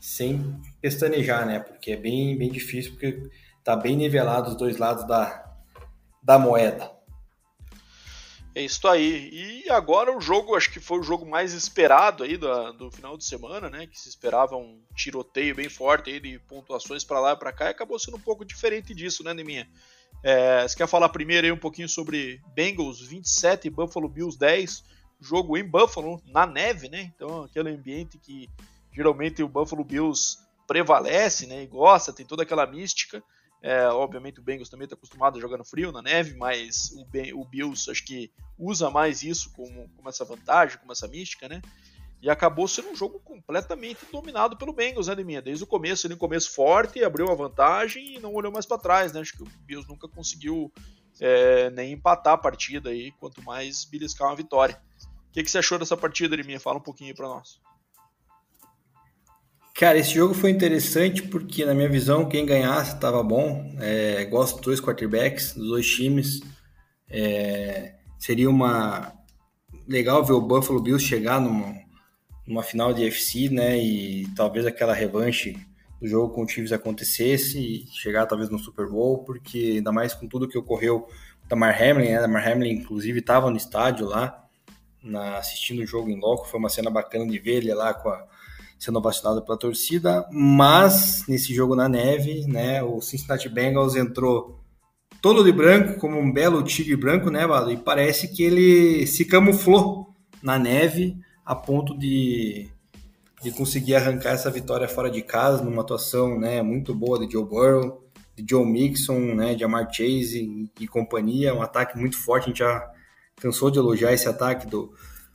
sem pestanejar, né? Porque é bem, bem difícil, porque tá bem nivelado os dois lados da, da moeda. É isso aí. E agora o jogo, acho que foi o jogo mais esperado aí do, do final de semana, né? Que se esperava um tiroteio bem forte aí de pontuações para lá e para cá, e acabou sendo um pouco diferente disso, né, Neminha? É, você quer falar primeiro aí um pouquinho sobre Bengals 27 e Buffalo Bills 10, jogo em Buffalo, na neve, né? Então, aquele ambiente que geralmente o Buffalo Bills prevalece, né? E gosta, tem toda aquela mística. É, obviamente o Bengals também está acostumado a jogar no frio, na neve, mas o, ben, o Bills acho que usa mais isso como, como essa vantagem, como essa mística, né? E acabou sendo um jogo completamente dominado pelo Bengals, né, Deminha? Desde o começo, ele no começo forte, abriu a vantagem e não olhou mais para trás, né? Acho que o Bills nunca conseguiu é, nem empatar a partida aí, quanto mais beliscar uma vitória. O que, que você achou dessa partida, Deminha? Fala um pouquinho para nós. Cara, esse jogo foi interessante porque, na minha visão, quem ganhasse estava bom. É, gosto dos dois quarterbacks, dos dois times. É, seria uma legal ver o Buffalo Bills chegar numa, numa final de UFC, né? E talvez aquela revanche do jogo com o Chiefs acontecesse e chegar talvez no Super Bowl, porque ainda mais com tudo que ocorreu da Mar Hamlin, né? Da Mar Hamlin, inclusive, estava no estádio lá, na, assistindo o jogo em loco, foi uma cena bacana de ver ele lá com a, sendo vacinado pela torcida, mas nesse jogo na neve, né? O Cincinnati Bengals entrou todo de branco, como um belo tigre branco, né, Bado? E parece que ele se camuflou na neve a ponto de, de conseguir arrancar essa vitória fora de casa, numa atuação né, muito boa de Joe Burrow, de Joe Mixon, né, de Amar Chase e, e companhia, um ataque muito forte, a gente já cansou de elogiar esse ataque do,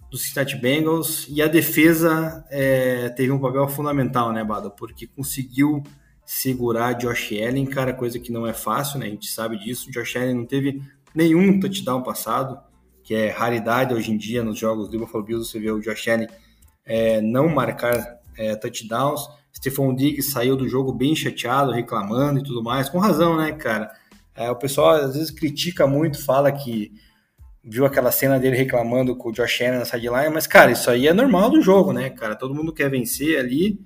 do Cincinnati Bengals, e a defesa é, teve um papel fundamental, né, Bada, porque conseguiu segurar Josh Allen, cara, coisa que não é fácil, né, a gente sabe disso, Josh Allen não teve nenhum touchdown passado, que é raridade hoje em dia nos jogos do Buffalo Bills, você vê o Josh Allen é, não marcar é, touchdowns. Stephon Diggs saiu do jogo bem chateado, reclamando e tudo mais, com razão, né, cara? É, o pessoal às vezes critica muito, fala que viu aquela cena dele reclamando com o Josh Allen na sideline, mas, cara, isso aí é normal do jogo, né, cara? Todo mundo quer vencer ali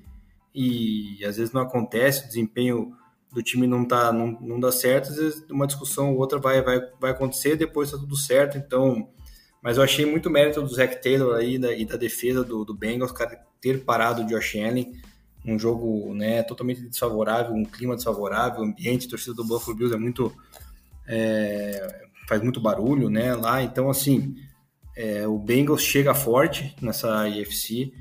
e às vezes não acontece, o desempenho do time não tá não, não dá certo, às vezes uma discussão ou outra vai, vai, vai acontecer, depois tá tudo certo, então mas eu achei muito mérito do Zach Taylor aí da, e da defesa do, do Bengals, cara, ter parado o Josh Allen, um jogo né, totalmente desfavorável, um clima desfavorável, o ambiente, a torcida do Buffalo Bills é muito é, faz muito barulho, né, lá, então assim, é, o Bengals chega forte nessa IFC,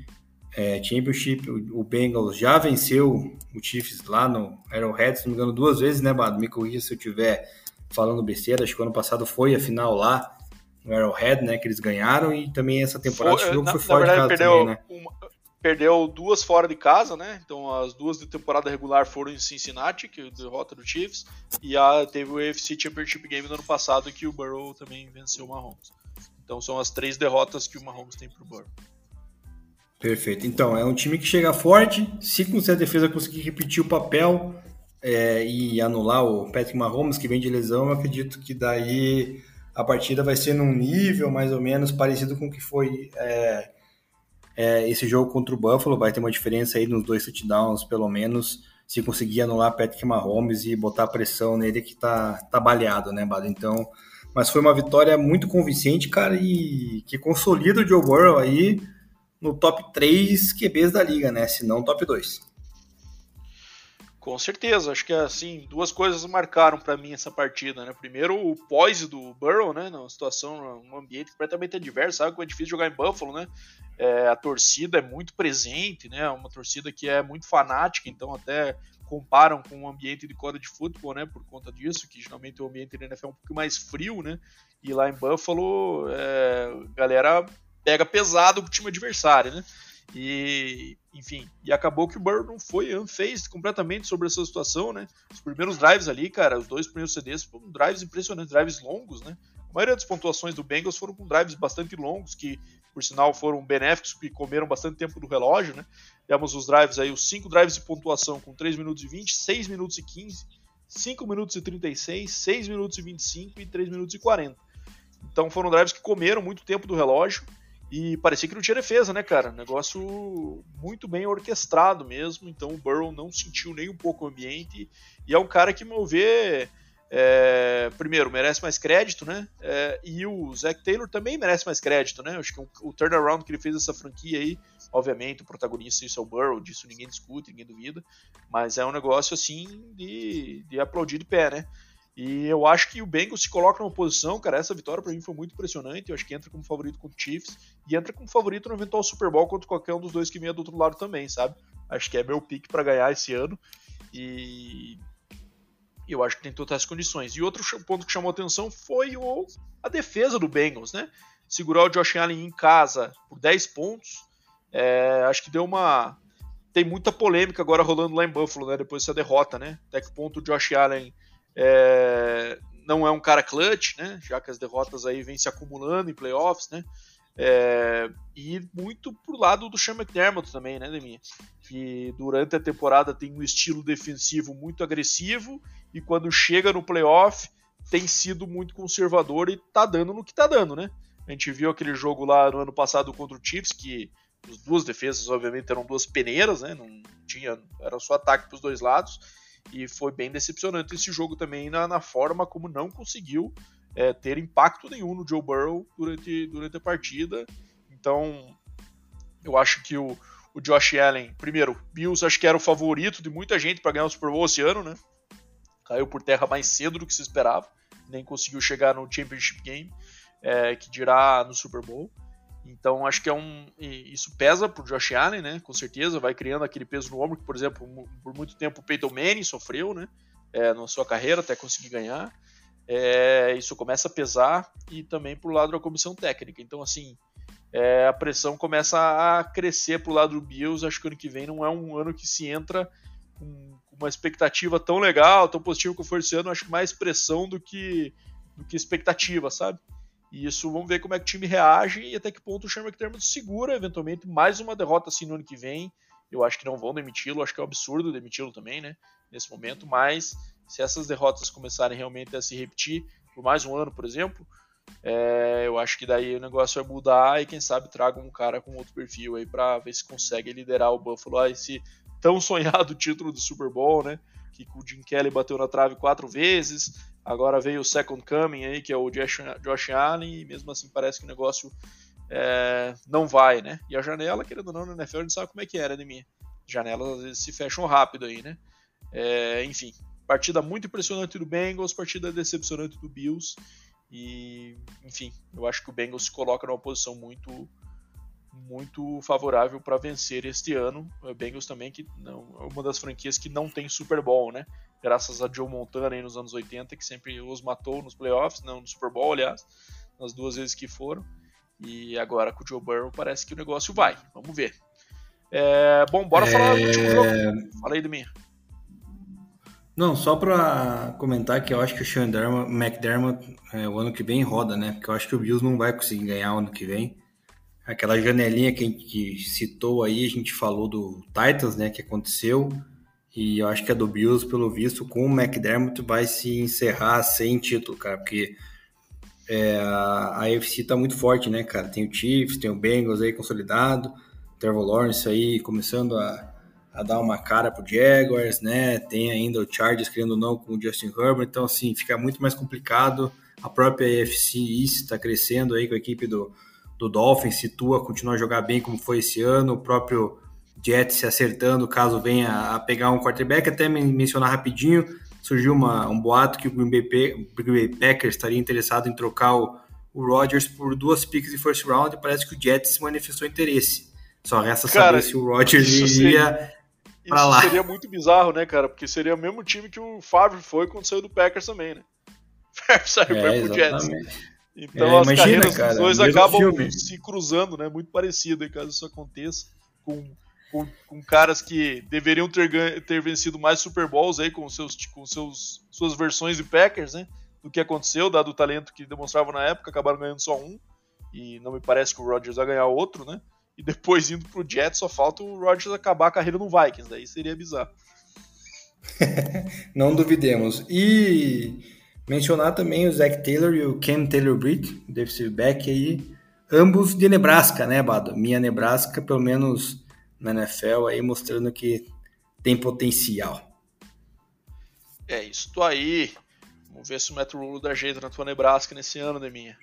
é, Championship. O, o, Bengals já venceu o Chiefs lá no Arrowhead, se não me engano, duas vezes, né, Bado? Me corrija se eu estiver falando besteira. Acho que o ano passado foi a final lá no Arrowhead, né, que eles ganharam. E também essa temporada foi, jogo na, foi fora de casa perdeu também, né? Uma, perdeu duas fora de casa, né? Então as duas de temporada regular foram em Cincinnati, que é a derrota do Chiefs, e a, teve o AFC Championship Game no ano passado que o Burrow também venceu o Mahomes. Então são as três derrotas que o Mahomes tem pro Burrow. Perfeito. Então, é um time que chega forte, se com a defesa conseguir repetir o papel é, e anular o Patrick Mahomes, que vem de lesão, eu acredito que daí a partida vai ser num nível mais ou menos parecido com o que foi é, é, esse jogo contra o Buffalo. Vai ter uma diferença aí nos dois touchdowns, pelo menos, se conseguir anular Patrick Mahomes e botar pressão nele que tá, tá baleado, né, Bado? Então, mas foi uma vitória muito convincente, cara, e que consolida o Joe Burrow aí no top 3 QBs da liga, né? Se não top 2. Com certeza, acho que assim, duas coisas marcaram para mim essa partida, né? Primeiro, o poise do Burrow, né? Numa situação, num ambiente completamente adverso, sabe como é difícil jogar em Buffalo, né? É, a torcida é muito presente, né? Uma torcida que é muito fanática, então até comparam com o ambiente de quadra de futebol, né? Por conta disso, que geralmente o ambiente da NFL é um pouco mais frio, né? E lá em Buffalo, é, galera pega pesado o time adversário, né? E, enfim, e acabou que o Burrow não foi unfazed completamente sobre essa situação, né? Os primeiros drives ali, cara, os dois primeiros CDs foram drives impressionantes, drives longos, né? A maioria das pontuações do Bengals foram com drives bastante longos, que por sinal foram benéficos, que comeram bastante tempo do relógio, né? Temos os drives aí, os cinco drives de pontuação com 3 minutos e 20, 6 minutos e 15, 5 minutos e 36, 6 minutos e 25 e 3 minutos e 40. Então foram drives que comeram muito tempo do relógio e parecia que não tinha defesa, né, cara? Negócio muito bem orquestrado mesmo. Então o Burrow não sentiu nem um pouco o ambiente. E é um cara que, meu ver, é, primeiro, merece mais crédito, né? É, e o Zach Taylor também merece mais crédito, né? Acho que o, turnaround que ele fez essa franquia aí, obviamente, o protagonista isso é o Burrow, disso ninguém discute, ninguém duvida. Mas é um negócio assim de, de aplaudir de pé, né? E eu acho que o Bengals se coloca numa posição, cara, essa vitória para mim foi muito impressionante. Eu acho que entra como favorito contra o Chiefs e entra como favorito no eventual Super Bowl contra qualquer um dos dois que venha do outro lado também, sabe? Acho que é meu pique para ganhar esse ano e eu acho que tem todas as condições. E outro ponto que chamou atenção foi o, a defesa do Bengals, né? Segurar o Josh Allen em casa por 10 pontos. É, acho que deu uma. Tem muita polêmica agora rolando lá em Buffalo, né? Depois dessa derrota, né? Até que ponto o Josh Allen é, não é um cara clutch, né? Já que as derrotas aí vêm se acumulando em playoffs, né? É, e muito pro lado do Sean McDermott também, né, Deminha? Que durante a temporada tem um estilo defensivo muito agressivo e quando chega no playoff tem sido muito conservador e tá dando no que tá dando, né? A gente viu aquele jogo lá no ano passado contra o Chiefs que as duas defesas, obviamente, eram duas peneiras, né? Não tinha, era só ataque para os dois lados e foi bem decepcionante esse jogo também na, na forma como não conseguiu é, ter impacto nenhum no Joe Burrow durante, durante a partida. Então, eu acho que o, o Josh Allen, primeiro, Bills acho que era o favorito de muita gente para ganhar o Super Bowl esse ano, né? Caiu por terra mais cedo do que se esperava, nem conseguiu chegar no Championship Game, é, que dirá no Super Bowl. Então acho que é um. Isso pesa pro Josh Allen, né? Com certeza, vai criando aquele peso no ombro que, por exemplo, por muito tempo o Peyton Manning sofreu, né? É, na sua carreira até conseguir ganhar. É, isso começa a pesar e também pro lado da comissão técnica. Então, assim, é, a pressão começa a crescer pro lado do Bills. Acho que ano que vem não é um ano que se entra com uma expectativa tão legal, tão positiva que foi esse ano. Acho que mais pressão do que, do que expectativa, sabe? E isso vamos ver como é que o time reage e até que ponto o Sean McDermott segura eventualmente mais uma derrota assim no ano que vem. Eu acho que não vão demiti-lo, acho que é um absurdo demiti-lo também, né? Nesse momento, mas se essas derrotas começarem realmente a se repetir por mais um ano, por exemplo, é, eu acho que daí o negócio vai mudar e quem sabe traga um cara com outro perfil aí para ver se consegue liderar o Buffalo a esse tão sonhado título do Super Bowl, né? Que o Jim Kelly bateu na trave quatro vezes, Agora veio o Second Coming aí, que é o Josh, Josh Allen, e mesmo assim parece que o negócio é, não vai, né? E a janela, querendo ou não, no NFL a gente sabe como é que era, né, minha? Janelas às vezes se fecham rápido aí, né? É, enfim, partida muito impressionante do Bengals, partida decepcionante do Bills. E, enfim, eu acho que o Bengals se coloca numa posição muito muito favorável para vencer este ano. O Bengals também que não é uma das franquias que não tem Super Bowl, né? Graças a Joe Montana aí nos anos 80 que sempre os matou nos playoffs, não no Super Bowl, aliás, nas duas vezes que foram. E agora com o Joe Burrow parece que o negócio vai. Vamos ver. É, bom, bora é... falar do último jogo. Fala aí do mim. Não, só para comentar que eu acho que o Sean McDermott é, o ano que vem roda, né? Porque eu acho que o Bills não vai conseguir ganhar o ano que vem. Aquela janelinha que a gente citou aí, a gente falou do Titans, né, que aconteceu, e eu acho que a do Bills, pelo visto, com o McDermott vai se encerrar sem título, cara, porque é, a AFC tá muito forte, né, cara? Tem o Chiefs, tem o Bengals aí consolidado, Trevor Lawrence aí começando a, a dar uma cara pro Jaguars, né? Tem ainda o Chargers querendo ou não com o Justin Herbert, então assim, fica muito mais complicado. A própria AFC está crescendo aí com a equipe do, do Dolphins, situa continuar a jogar bem como foi esse ano, o próprio Jets se acertando caso venha a pegar um quarterback, até mencionar rapidinho, surgiu uma, um boato que o Green Bay, Green Bay Packers estaria interessado em trocar o, o Rodgers por duas picks de first round e parece que o Jets manifestou interesse. Só resta cara, saber se o Rodgers iria para lá. seria muito bizarro, né, cara? Porque seria o mesmo time que o Favre foi quando saiu do Packers também, né? saiu é, pro Jets. Então é, as imagina, carreiras cara, dos dois acabam filme. se cruzando, né? Muito parecido, caso isso aconteça. Com com, com caras que deveriam ter, ter vencido mais Super Bowls aí com, seus, com seus, suas versões de Packers, né? Do que aconteceu, dado o talento que demonstravam na época, acabaram ganhando só um. E não me parece que o Rodgers vai ganhar outro, né? E depois indo pro Jets, só falta o Rodgers acabar a carreira no Vikings, daí seria bizarro. não duvidemos. E mencionar também o Zach Taylor e o Cam Taylor Britt, defensive back aí, ambos de Nebraska, né, Bado? Minha Nebraska, pelo menos na NFL aí mostrando que tem potencial. É isso aí. Vamos ver se o Metro Rule dá jeito na tua Nebraska nesse ano, Deminha.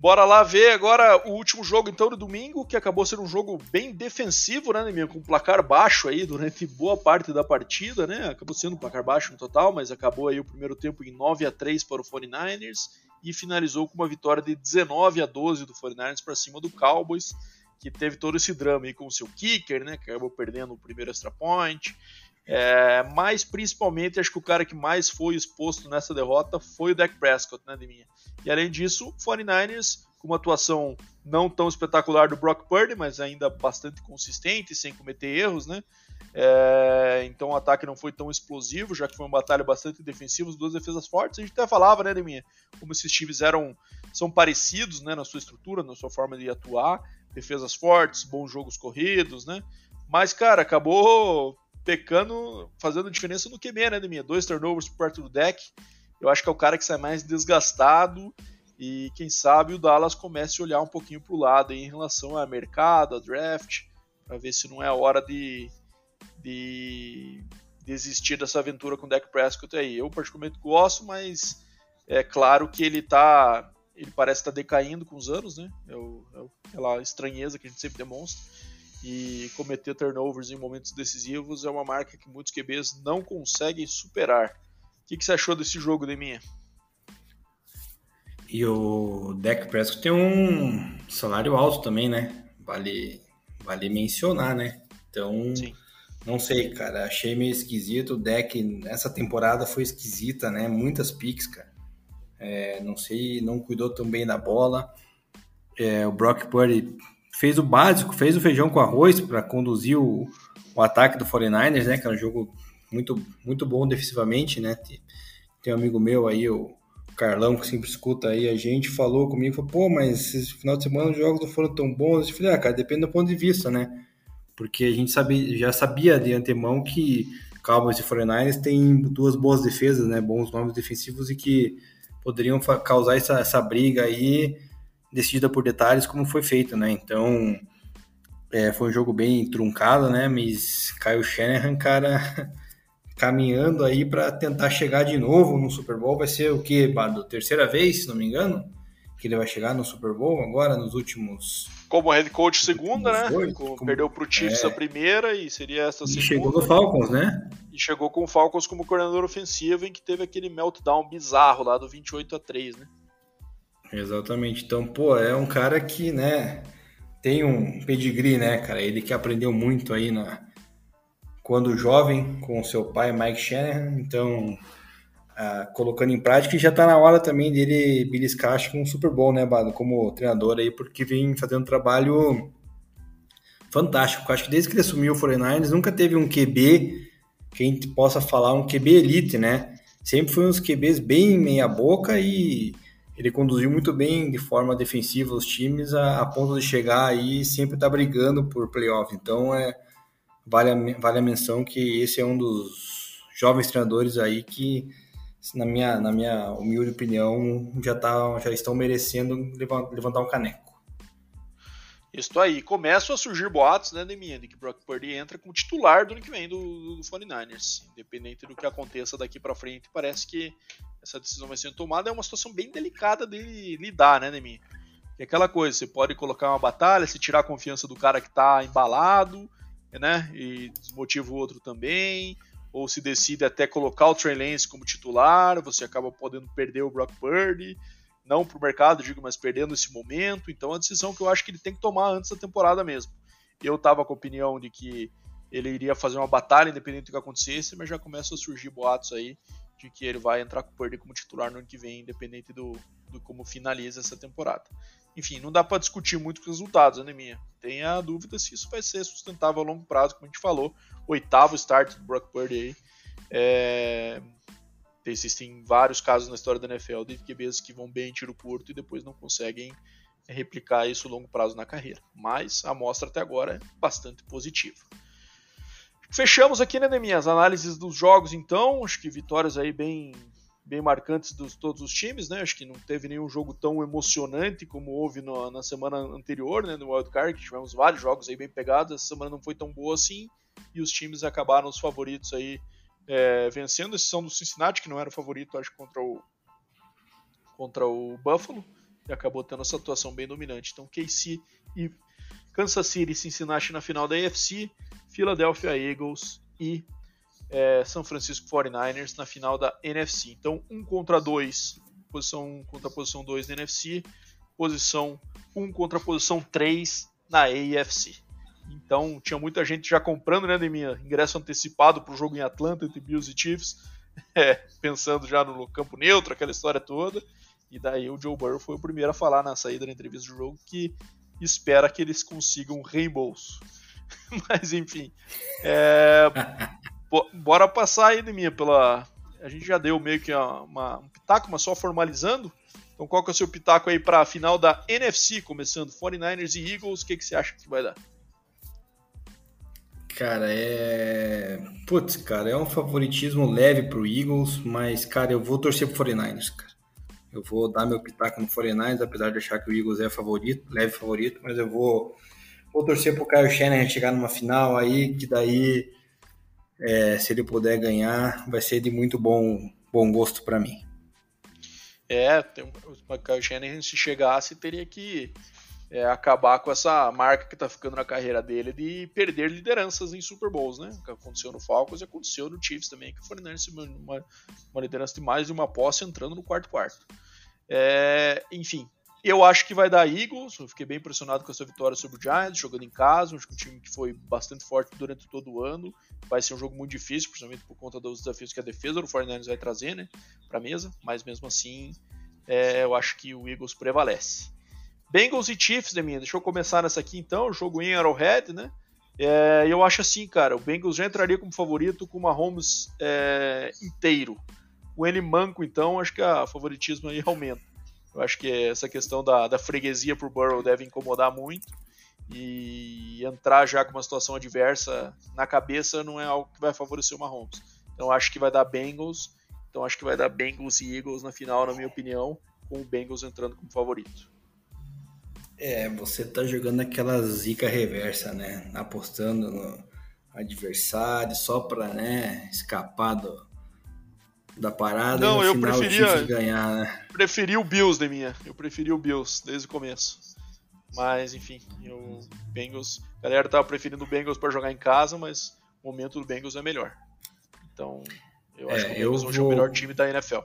Bora lá ver agora o último jogo então do domingo, que acabou sendo um jogo bem defensivo, né, Deminha? Com placar baixo aí durante boa parte da partida, né? Acabou sendo um placar baixo no total, mas acabou aí o primeiro tempo em 9 a 3 para o 49ers e finalizou com uma vitória de 19 a 12 do 49ers para cima do Cowboys que teve todo esse drama aí com o seu kicker, né? Que acabou perdendo o primeiro extra point. É, mas principalmente acho que o cara que mais foi exposto nessa derrota foi o Dak Prescott, né, de minha. E além disso, o 49ers com uma atuação não tão espetacular do Brock Purdy, mas ainda bastante consistente, sem cometer erros, né? É, então o ataque não foi tão explosivo, já que foi uma batalha bastante defensiva, duas defesas fortes. A gente até falava, né, minha, como esses times eram são parecidos, né, na sua estrutura, na sua forma de atuar defesas fortes, bons jogos corridos, né? Mas, cara, acabou pecando, fazendo diferença no QB, né, minha Dois turnovers perto do deck. Eu acho que é o cara que sai mais desgastado e quem sabe o Dallas comece a olhar um pouquinho para o lado em relação a mercado, a draft, para ver se não é a hora de, de desistir dessa aventura com o Dak Prescott aí. Eu particularmente gosto, mas é claro que ele está ele parece estar tá decaindo com os anos, né? É, o, é aquela estranheza que a gente sempre demonstra. E cometer turnovers em momentos decisivos é uma marca que muitos QBs não conseguem superar. O que, que você achou desse jogo, Deminha? E o Dak Prescott tem um salário alto também, né? Vale, vale mencionar, né? Então, Sim. não sei, cara. Achei meio esquisito. O deck essa temporada foi esquisita, né? Muitas picks, cara. É, não sei, não cuidou tão bem da bola. É, o Brock Purdy fez o básico, fez o feijão com arroz para conduzir o, o, ataque do 49ers, né? Que era um jogo muito, muito bom defensivamente, né? Tem, um amigo meu aí, o Carlão, que sempre escuta aí a gente, falou comigo, falou, pô, mas esse final de semana os jogos não foram tão bons. Eu falei, ah, cara, depende do ponto de vista, né? Porque a gente sabia, já sabia de antemão que Cowboys e 49ers têm duas boas defesas, né? Bons nomes defensivos e que poderiam causar essa, essa briga aí decidida por detalhes como foi feito, né? Então é, foi um jogo bem truncado, né? Mas Kyle Shanahan, cara, caminhando aí para tentar chegar de novo no Super Bowl. Vai ser o que, Bado? Terceira vez, se não me engano, que ele vai chegar no Super Bowl agora, nos últimos como head coach segunda, né? Como... Perdeu para o Chiefs é... a primeira e seria essa segunda. E chegou no Falcons, né? E chegou com o Falcons como coordenador ofensivo, em que teve aquele meltdown bizarro lá do 28 a 3, né? Exatamente. Então, pô, é um cara que, né, tem um pedigree, né, cara? Ele que aprendeu muito aí na quando jovem com seu pai Mike Shanahan, então uh, colocando em prática já está na hora também dele beliscar acho que um Super Bowl, né, Bado, como treinador aí, porque vem fazendo um trabalho fantástico. Acho que desde que ele assumiu o 49ers nunca teve um QB que a gente possa falar um QB elite, né? Sempre foi uns QBs bem meia boca e ele conduziu muito bem de forma defensiva os times a, a ponto de chegar aí e sempre estar tá brigando por playoff. Então é vale a, vale a menção que esse é um dos jovens treinadores aí que na minha, na minha humilde opinião já tá, já estão merecendo levantar um caneco. Isso aí. Começam a surgir boatos, né, Deminha, de que Brock Purdy entra como titular do ano que vem do, do 49ers. Independente do que aconteça daqui para frente, parece que essa decisão vai sendo tomada. É uma situação bem delicada de lidar, né, Deminha? É aquela coisa, você pode colocar uma batalha, se tirar a confiança do cara que tá embalado, né, e desmotiva o outro também, ou se decide até colocar o Trey Lance como titular, você acaba podendo perder o Brock Purdy não para o mercado, digo, mas perdendo esse momento. Então é uma decisão que eu acho que ele tem que tomar antes da temporada mesmo. Eu estava com a opinião de que ele iria fazer uma batalha independente do que acontecesse, mas já começam a surgir boatos aí de que ele vai entrar com o Purdy como titular no ano que vem, independente do, do como finaliza essa temporada. Enfim, não dá para discutir muito os resultados, né, minha? Tem a dúvida se isso vai ser sustentável a longo prazo, como a gente falou. Oitavo start do Brock Purdy aí. É, Existem vários casos na história da NFL de QBs que vão bem em tiro curto e depois não conseguem replicar isso a longo prazo na carreira. Mas a amostra até agora é bastante positiva. Fechamos aqui, né, Neminha, as análises dos jogos, então. Acho que vitórias aí bem, bem marcantes de todos os times, né? Acho que não teve nenhum jogo tão emocionante como houve no, na semana anterior, né, no Wild Card, que tivemos vários jogos aí bem pegados. Essa semana não foi tão boa assim e os times acabaram os favoritos aí é, vencendo a decisão do Cincinnati, que não era o favorito, acho, contra o, contra o Buffalo, e acabou tendo essa atuação bem dominante. Então, KC e Kansas City e Cincinnati na final da AFC, Philadelphia Eagles e é, São Francisco 49ers na final da NFC. Então, um contra dois, posição 1 um contra posição 2 na NFC, posição 1 um contra posição 3 na AFC. Então tinha muita gente já comprando, né, Deminha? Ingresso antecipado para o jogo em Atlanta entre Bills e Chiefs, é, pensando já no campo neutro, aquela história toda. E daí o Joe Burrow foi o primeiro a falar na saída da entrevista do jogo que espera que eles consigam reembolso. Mas enfim, é, bora passar aí, Deminha, pela. A gente já deu meio que uma, uma, um pitaco, mas só formalizando. Então qual que é o seu pitaco aí para a final da NFC, começando 49ers e Eagles? O que, que você acha que vai dar? Cara, é. Putz, cara, é um favoritismo leve pro Eagles, mas, cara, eu vou torcer pro 49ers, cara. Eu vou dar meu pitaco no 49ers, apesar de achar que o Eagles é favorito, leve favorito, mas eu vou, vou torcer pro Kyle Shanahan chegar numa final aí, que daí, é, se ele puder ganhar, vai ser de muito bom, bom gosto para mim. É, o Kyle Shanahan, se chegasse, teria que é, acabar com essa marca que está ficando na carreira dele de perder lideranças em Super Bowls, né? Que aconteceu no Falcons e aconteceu no Chiefs também, que foi uma, uma liderança de mais de uma posse entrando no quarto quarto. É, enfim, eu acho que vai dar Eagles. Eu fiquei bem impressionado com essa vitória sobre o Giants, jogando em casa. Acho que um time que foi bastante forte durante todo o ano. Vai ser um jogo muito difícil, principalmente por conta dos desafios que a defesa do 49ers vai trazer, né? Para mesa. Mas mesmo assim, é, eu acho que o Eagles prevalece. Bengals e Chiefs, Deminha. Deixa eu começar nessa aqui então. Jogo em Arrowhead, né? É, eu acho assim, cara. O Bengals já entraria como favorito com uma Holmes é, inteiro. Com ele manco, então, acho que a favoritismo aí aumenta. Eu acho que essa questão da, da freguesia pro Burrow deve incomodar muito. E entrar já com uma situação adversa na cabeça não é algo que vai favorecer o Mahomes. Então acho que vai dar Bengals. Então acho que vai dar Bengals e Eagles na final, na minha opinião, com o Bengals entrando como favorito. É, você tá jogando aquela zica reversa, né? Apostando no adversário só pra, né, escapar do, da parada Não, eu preferia ganhar, né? Preferi o Bills de minha. Eu preferi o Bills desde o começo. Mas, enfim, o Bengals, a galera tava preferindo o Bengals para jogar em casa, mas o momento do Bengals é melhor. Então, eu acho é, que o Bengals hoje vou... é o melhor time da NFL.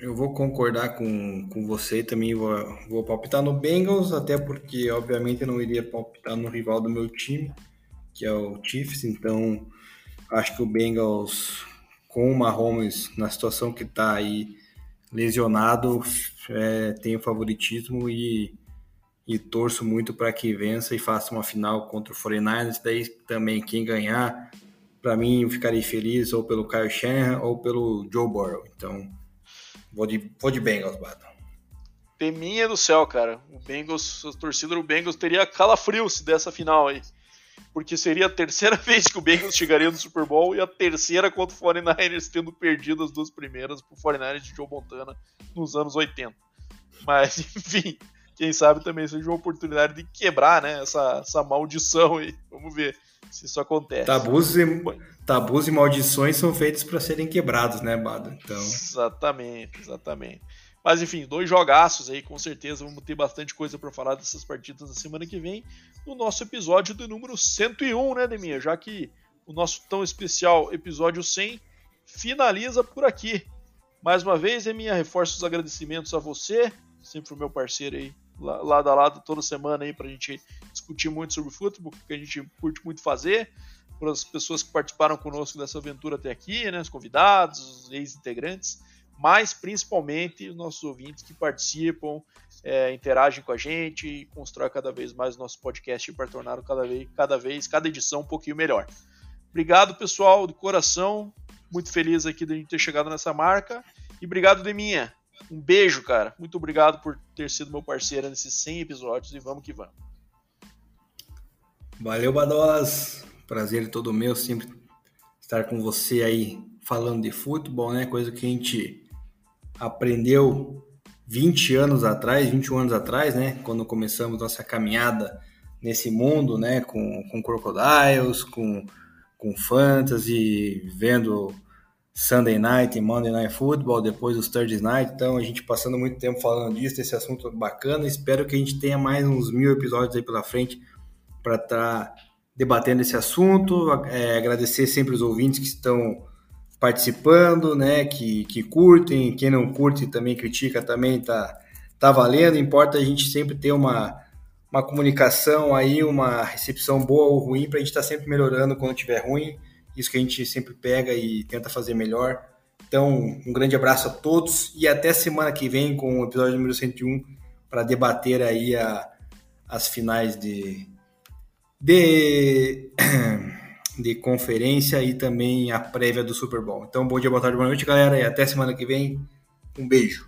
Eu vou concordar com, com você também, vou, vou palpitar no Bengals, até porque, obviamente, eu não iria palpitar no rival do meu time, que é o Chiefs, então acho que o Bengals, com o Mahomes na situação que está aí, lesionado, é, tem o favoritismo e, e torço muito para que vença e faça uma final contra o 49ers, daí também quem ganhar, para mim eu ficarei feliz ou pelo Kyle Shanahan ou pelo Joe Burrow, então Vou de, vou de Bengals, Bato. Teminha do céu, cara. O Bengals, a torcida do Bengals teria calafrio se dessa final aí. Porque seria a terceira vez que o Bengals chegaria no Super Bowl e a terceira contra o 49ers, tendo perdido as duas primeiras pro 49ers de Joe Montana nos anos 80. Mas, enfim, quem sabe também seja uma oportunidade de quebrar né, essa, essa maldição aí. Vamos ver se isso acontece. Tabus e, tabus e maldições são feitos para serem quebrados, né, Bado? Então... Exatamente, exatamente. Mas enfim, dois jogaços aí, com certeza vamos ter bastante coisa para falar dessas partidas na semana que vem, no nosso episódio do número 101, né, Deminha? Já que o nosso tão especial episódio 100 finaliza por aqui. Mais uma vez, Deminha, reforço os agradecimentos a você, sempre o meu parceiro aí, lado a lado, toda semana aí, para a gente discutir muito sobre futebol, que a gente curte muito fazer para as pessoas que participaram conosco dessa aventura até aqui, né, os convidados, os ex-integrantes mas principalmente os nossos ouvintes que participam, é, interagem com a gente e constroem cada vez mais o nosso podcast para tornar cada vez, cada vez, cada edição um pouquinho melhor. Obrigado, pessoal, de coração. Muito feliz aqui de a gente ter chegado nessa marca. E obrigado, Deminha. Um beijo, cara. Muito obrigado por ter sido meu parceiro nesses 100 episódios e vamos que vamos. Valeu, Badolas. Prazer todo meu sempre estar com você aí falando de futebol, né? Coisa que a gente aprendeu 20 anos atrás, 21 anos atrás, né, quando começamos nossa caminhada nesse mundo, né, com, com Crocodiles, com, com Fantasy, vendo Sunday Night Monday Night Football, depois os Thursday Night, então a gente passando muito tempo falando disso, desse assunto bacana, espero que a gente tenha mais uns mil episódios aí pela frente para estar tá debatendo esse assunto, é, agradecer sempre os ouvintes que estão participando, né, que, que curtem, quem não curte também critica, também tá, tá valendo, importa a gente sempre ter uma, uma comunicação aí, uma recepção boa ou ruim, para a gente estar tá sempre melhorando quando tiver ruim, isso que a gente sempre pega e tenta fazer melhor. Então, um grande abraço a todos e até semana que vem com o episódio número 101 para debater aí a, as finais de, de de conferência e também a prévia do Super Bowl. Então, bom dia, boa tarde, boa noite, galera, e até semana que vem. Um beijo.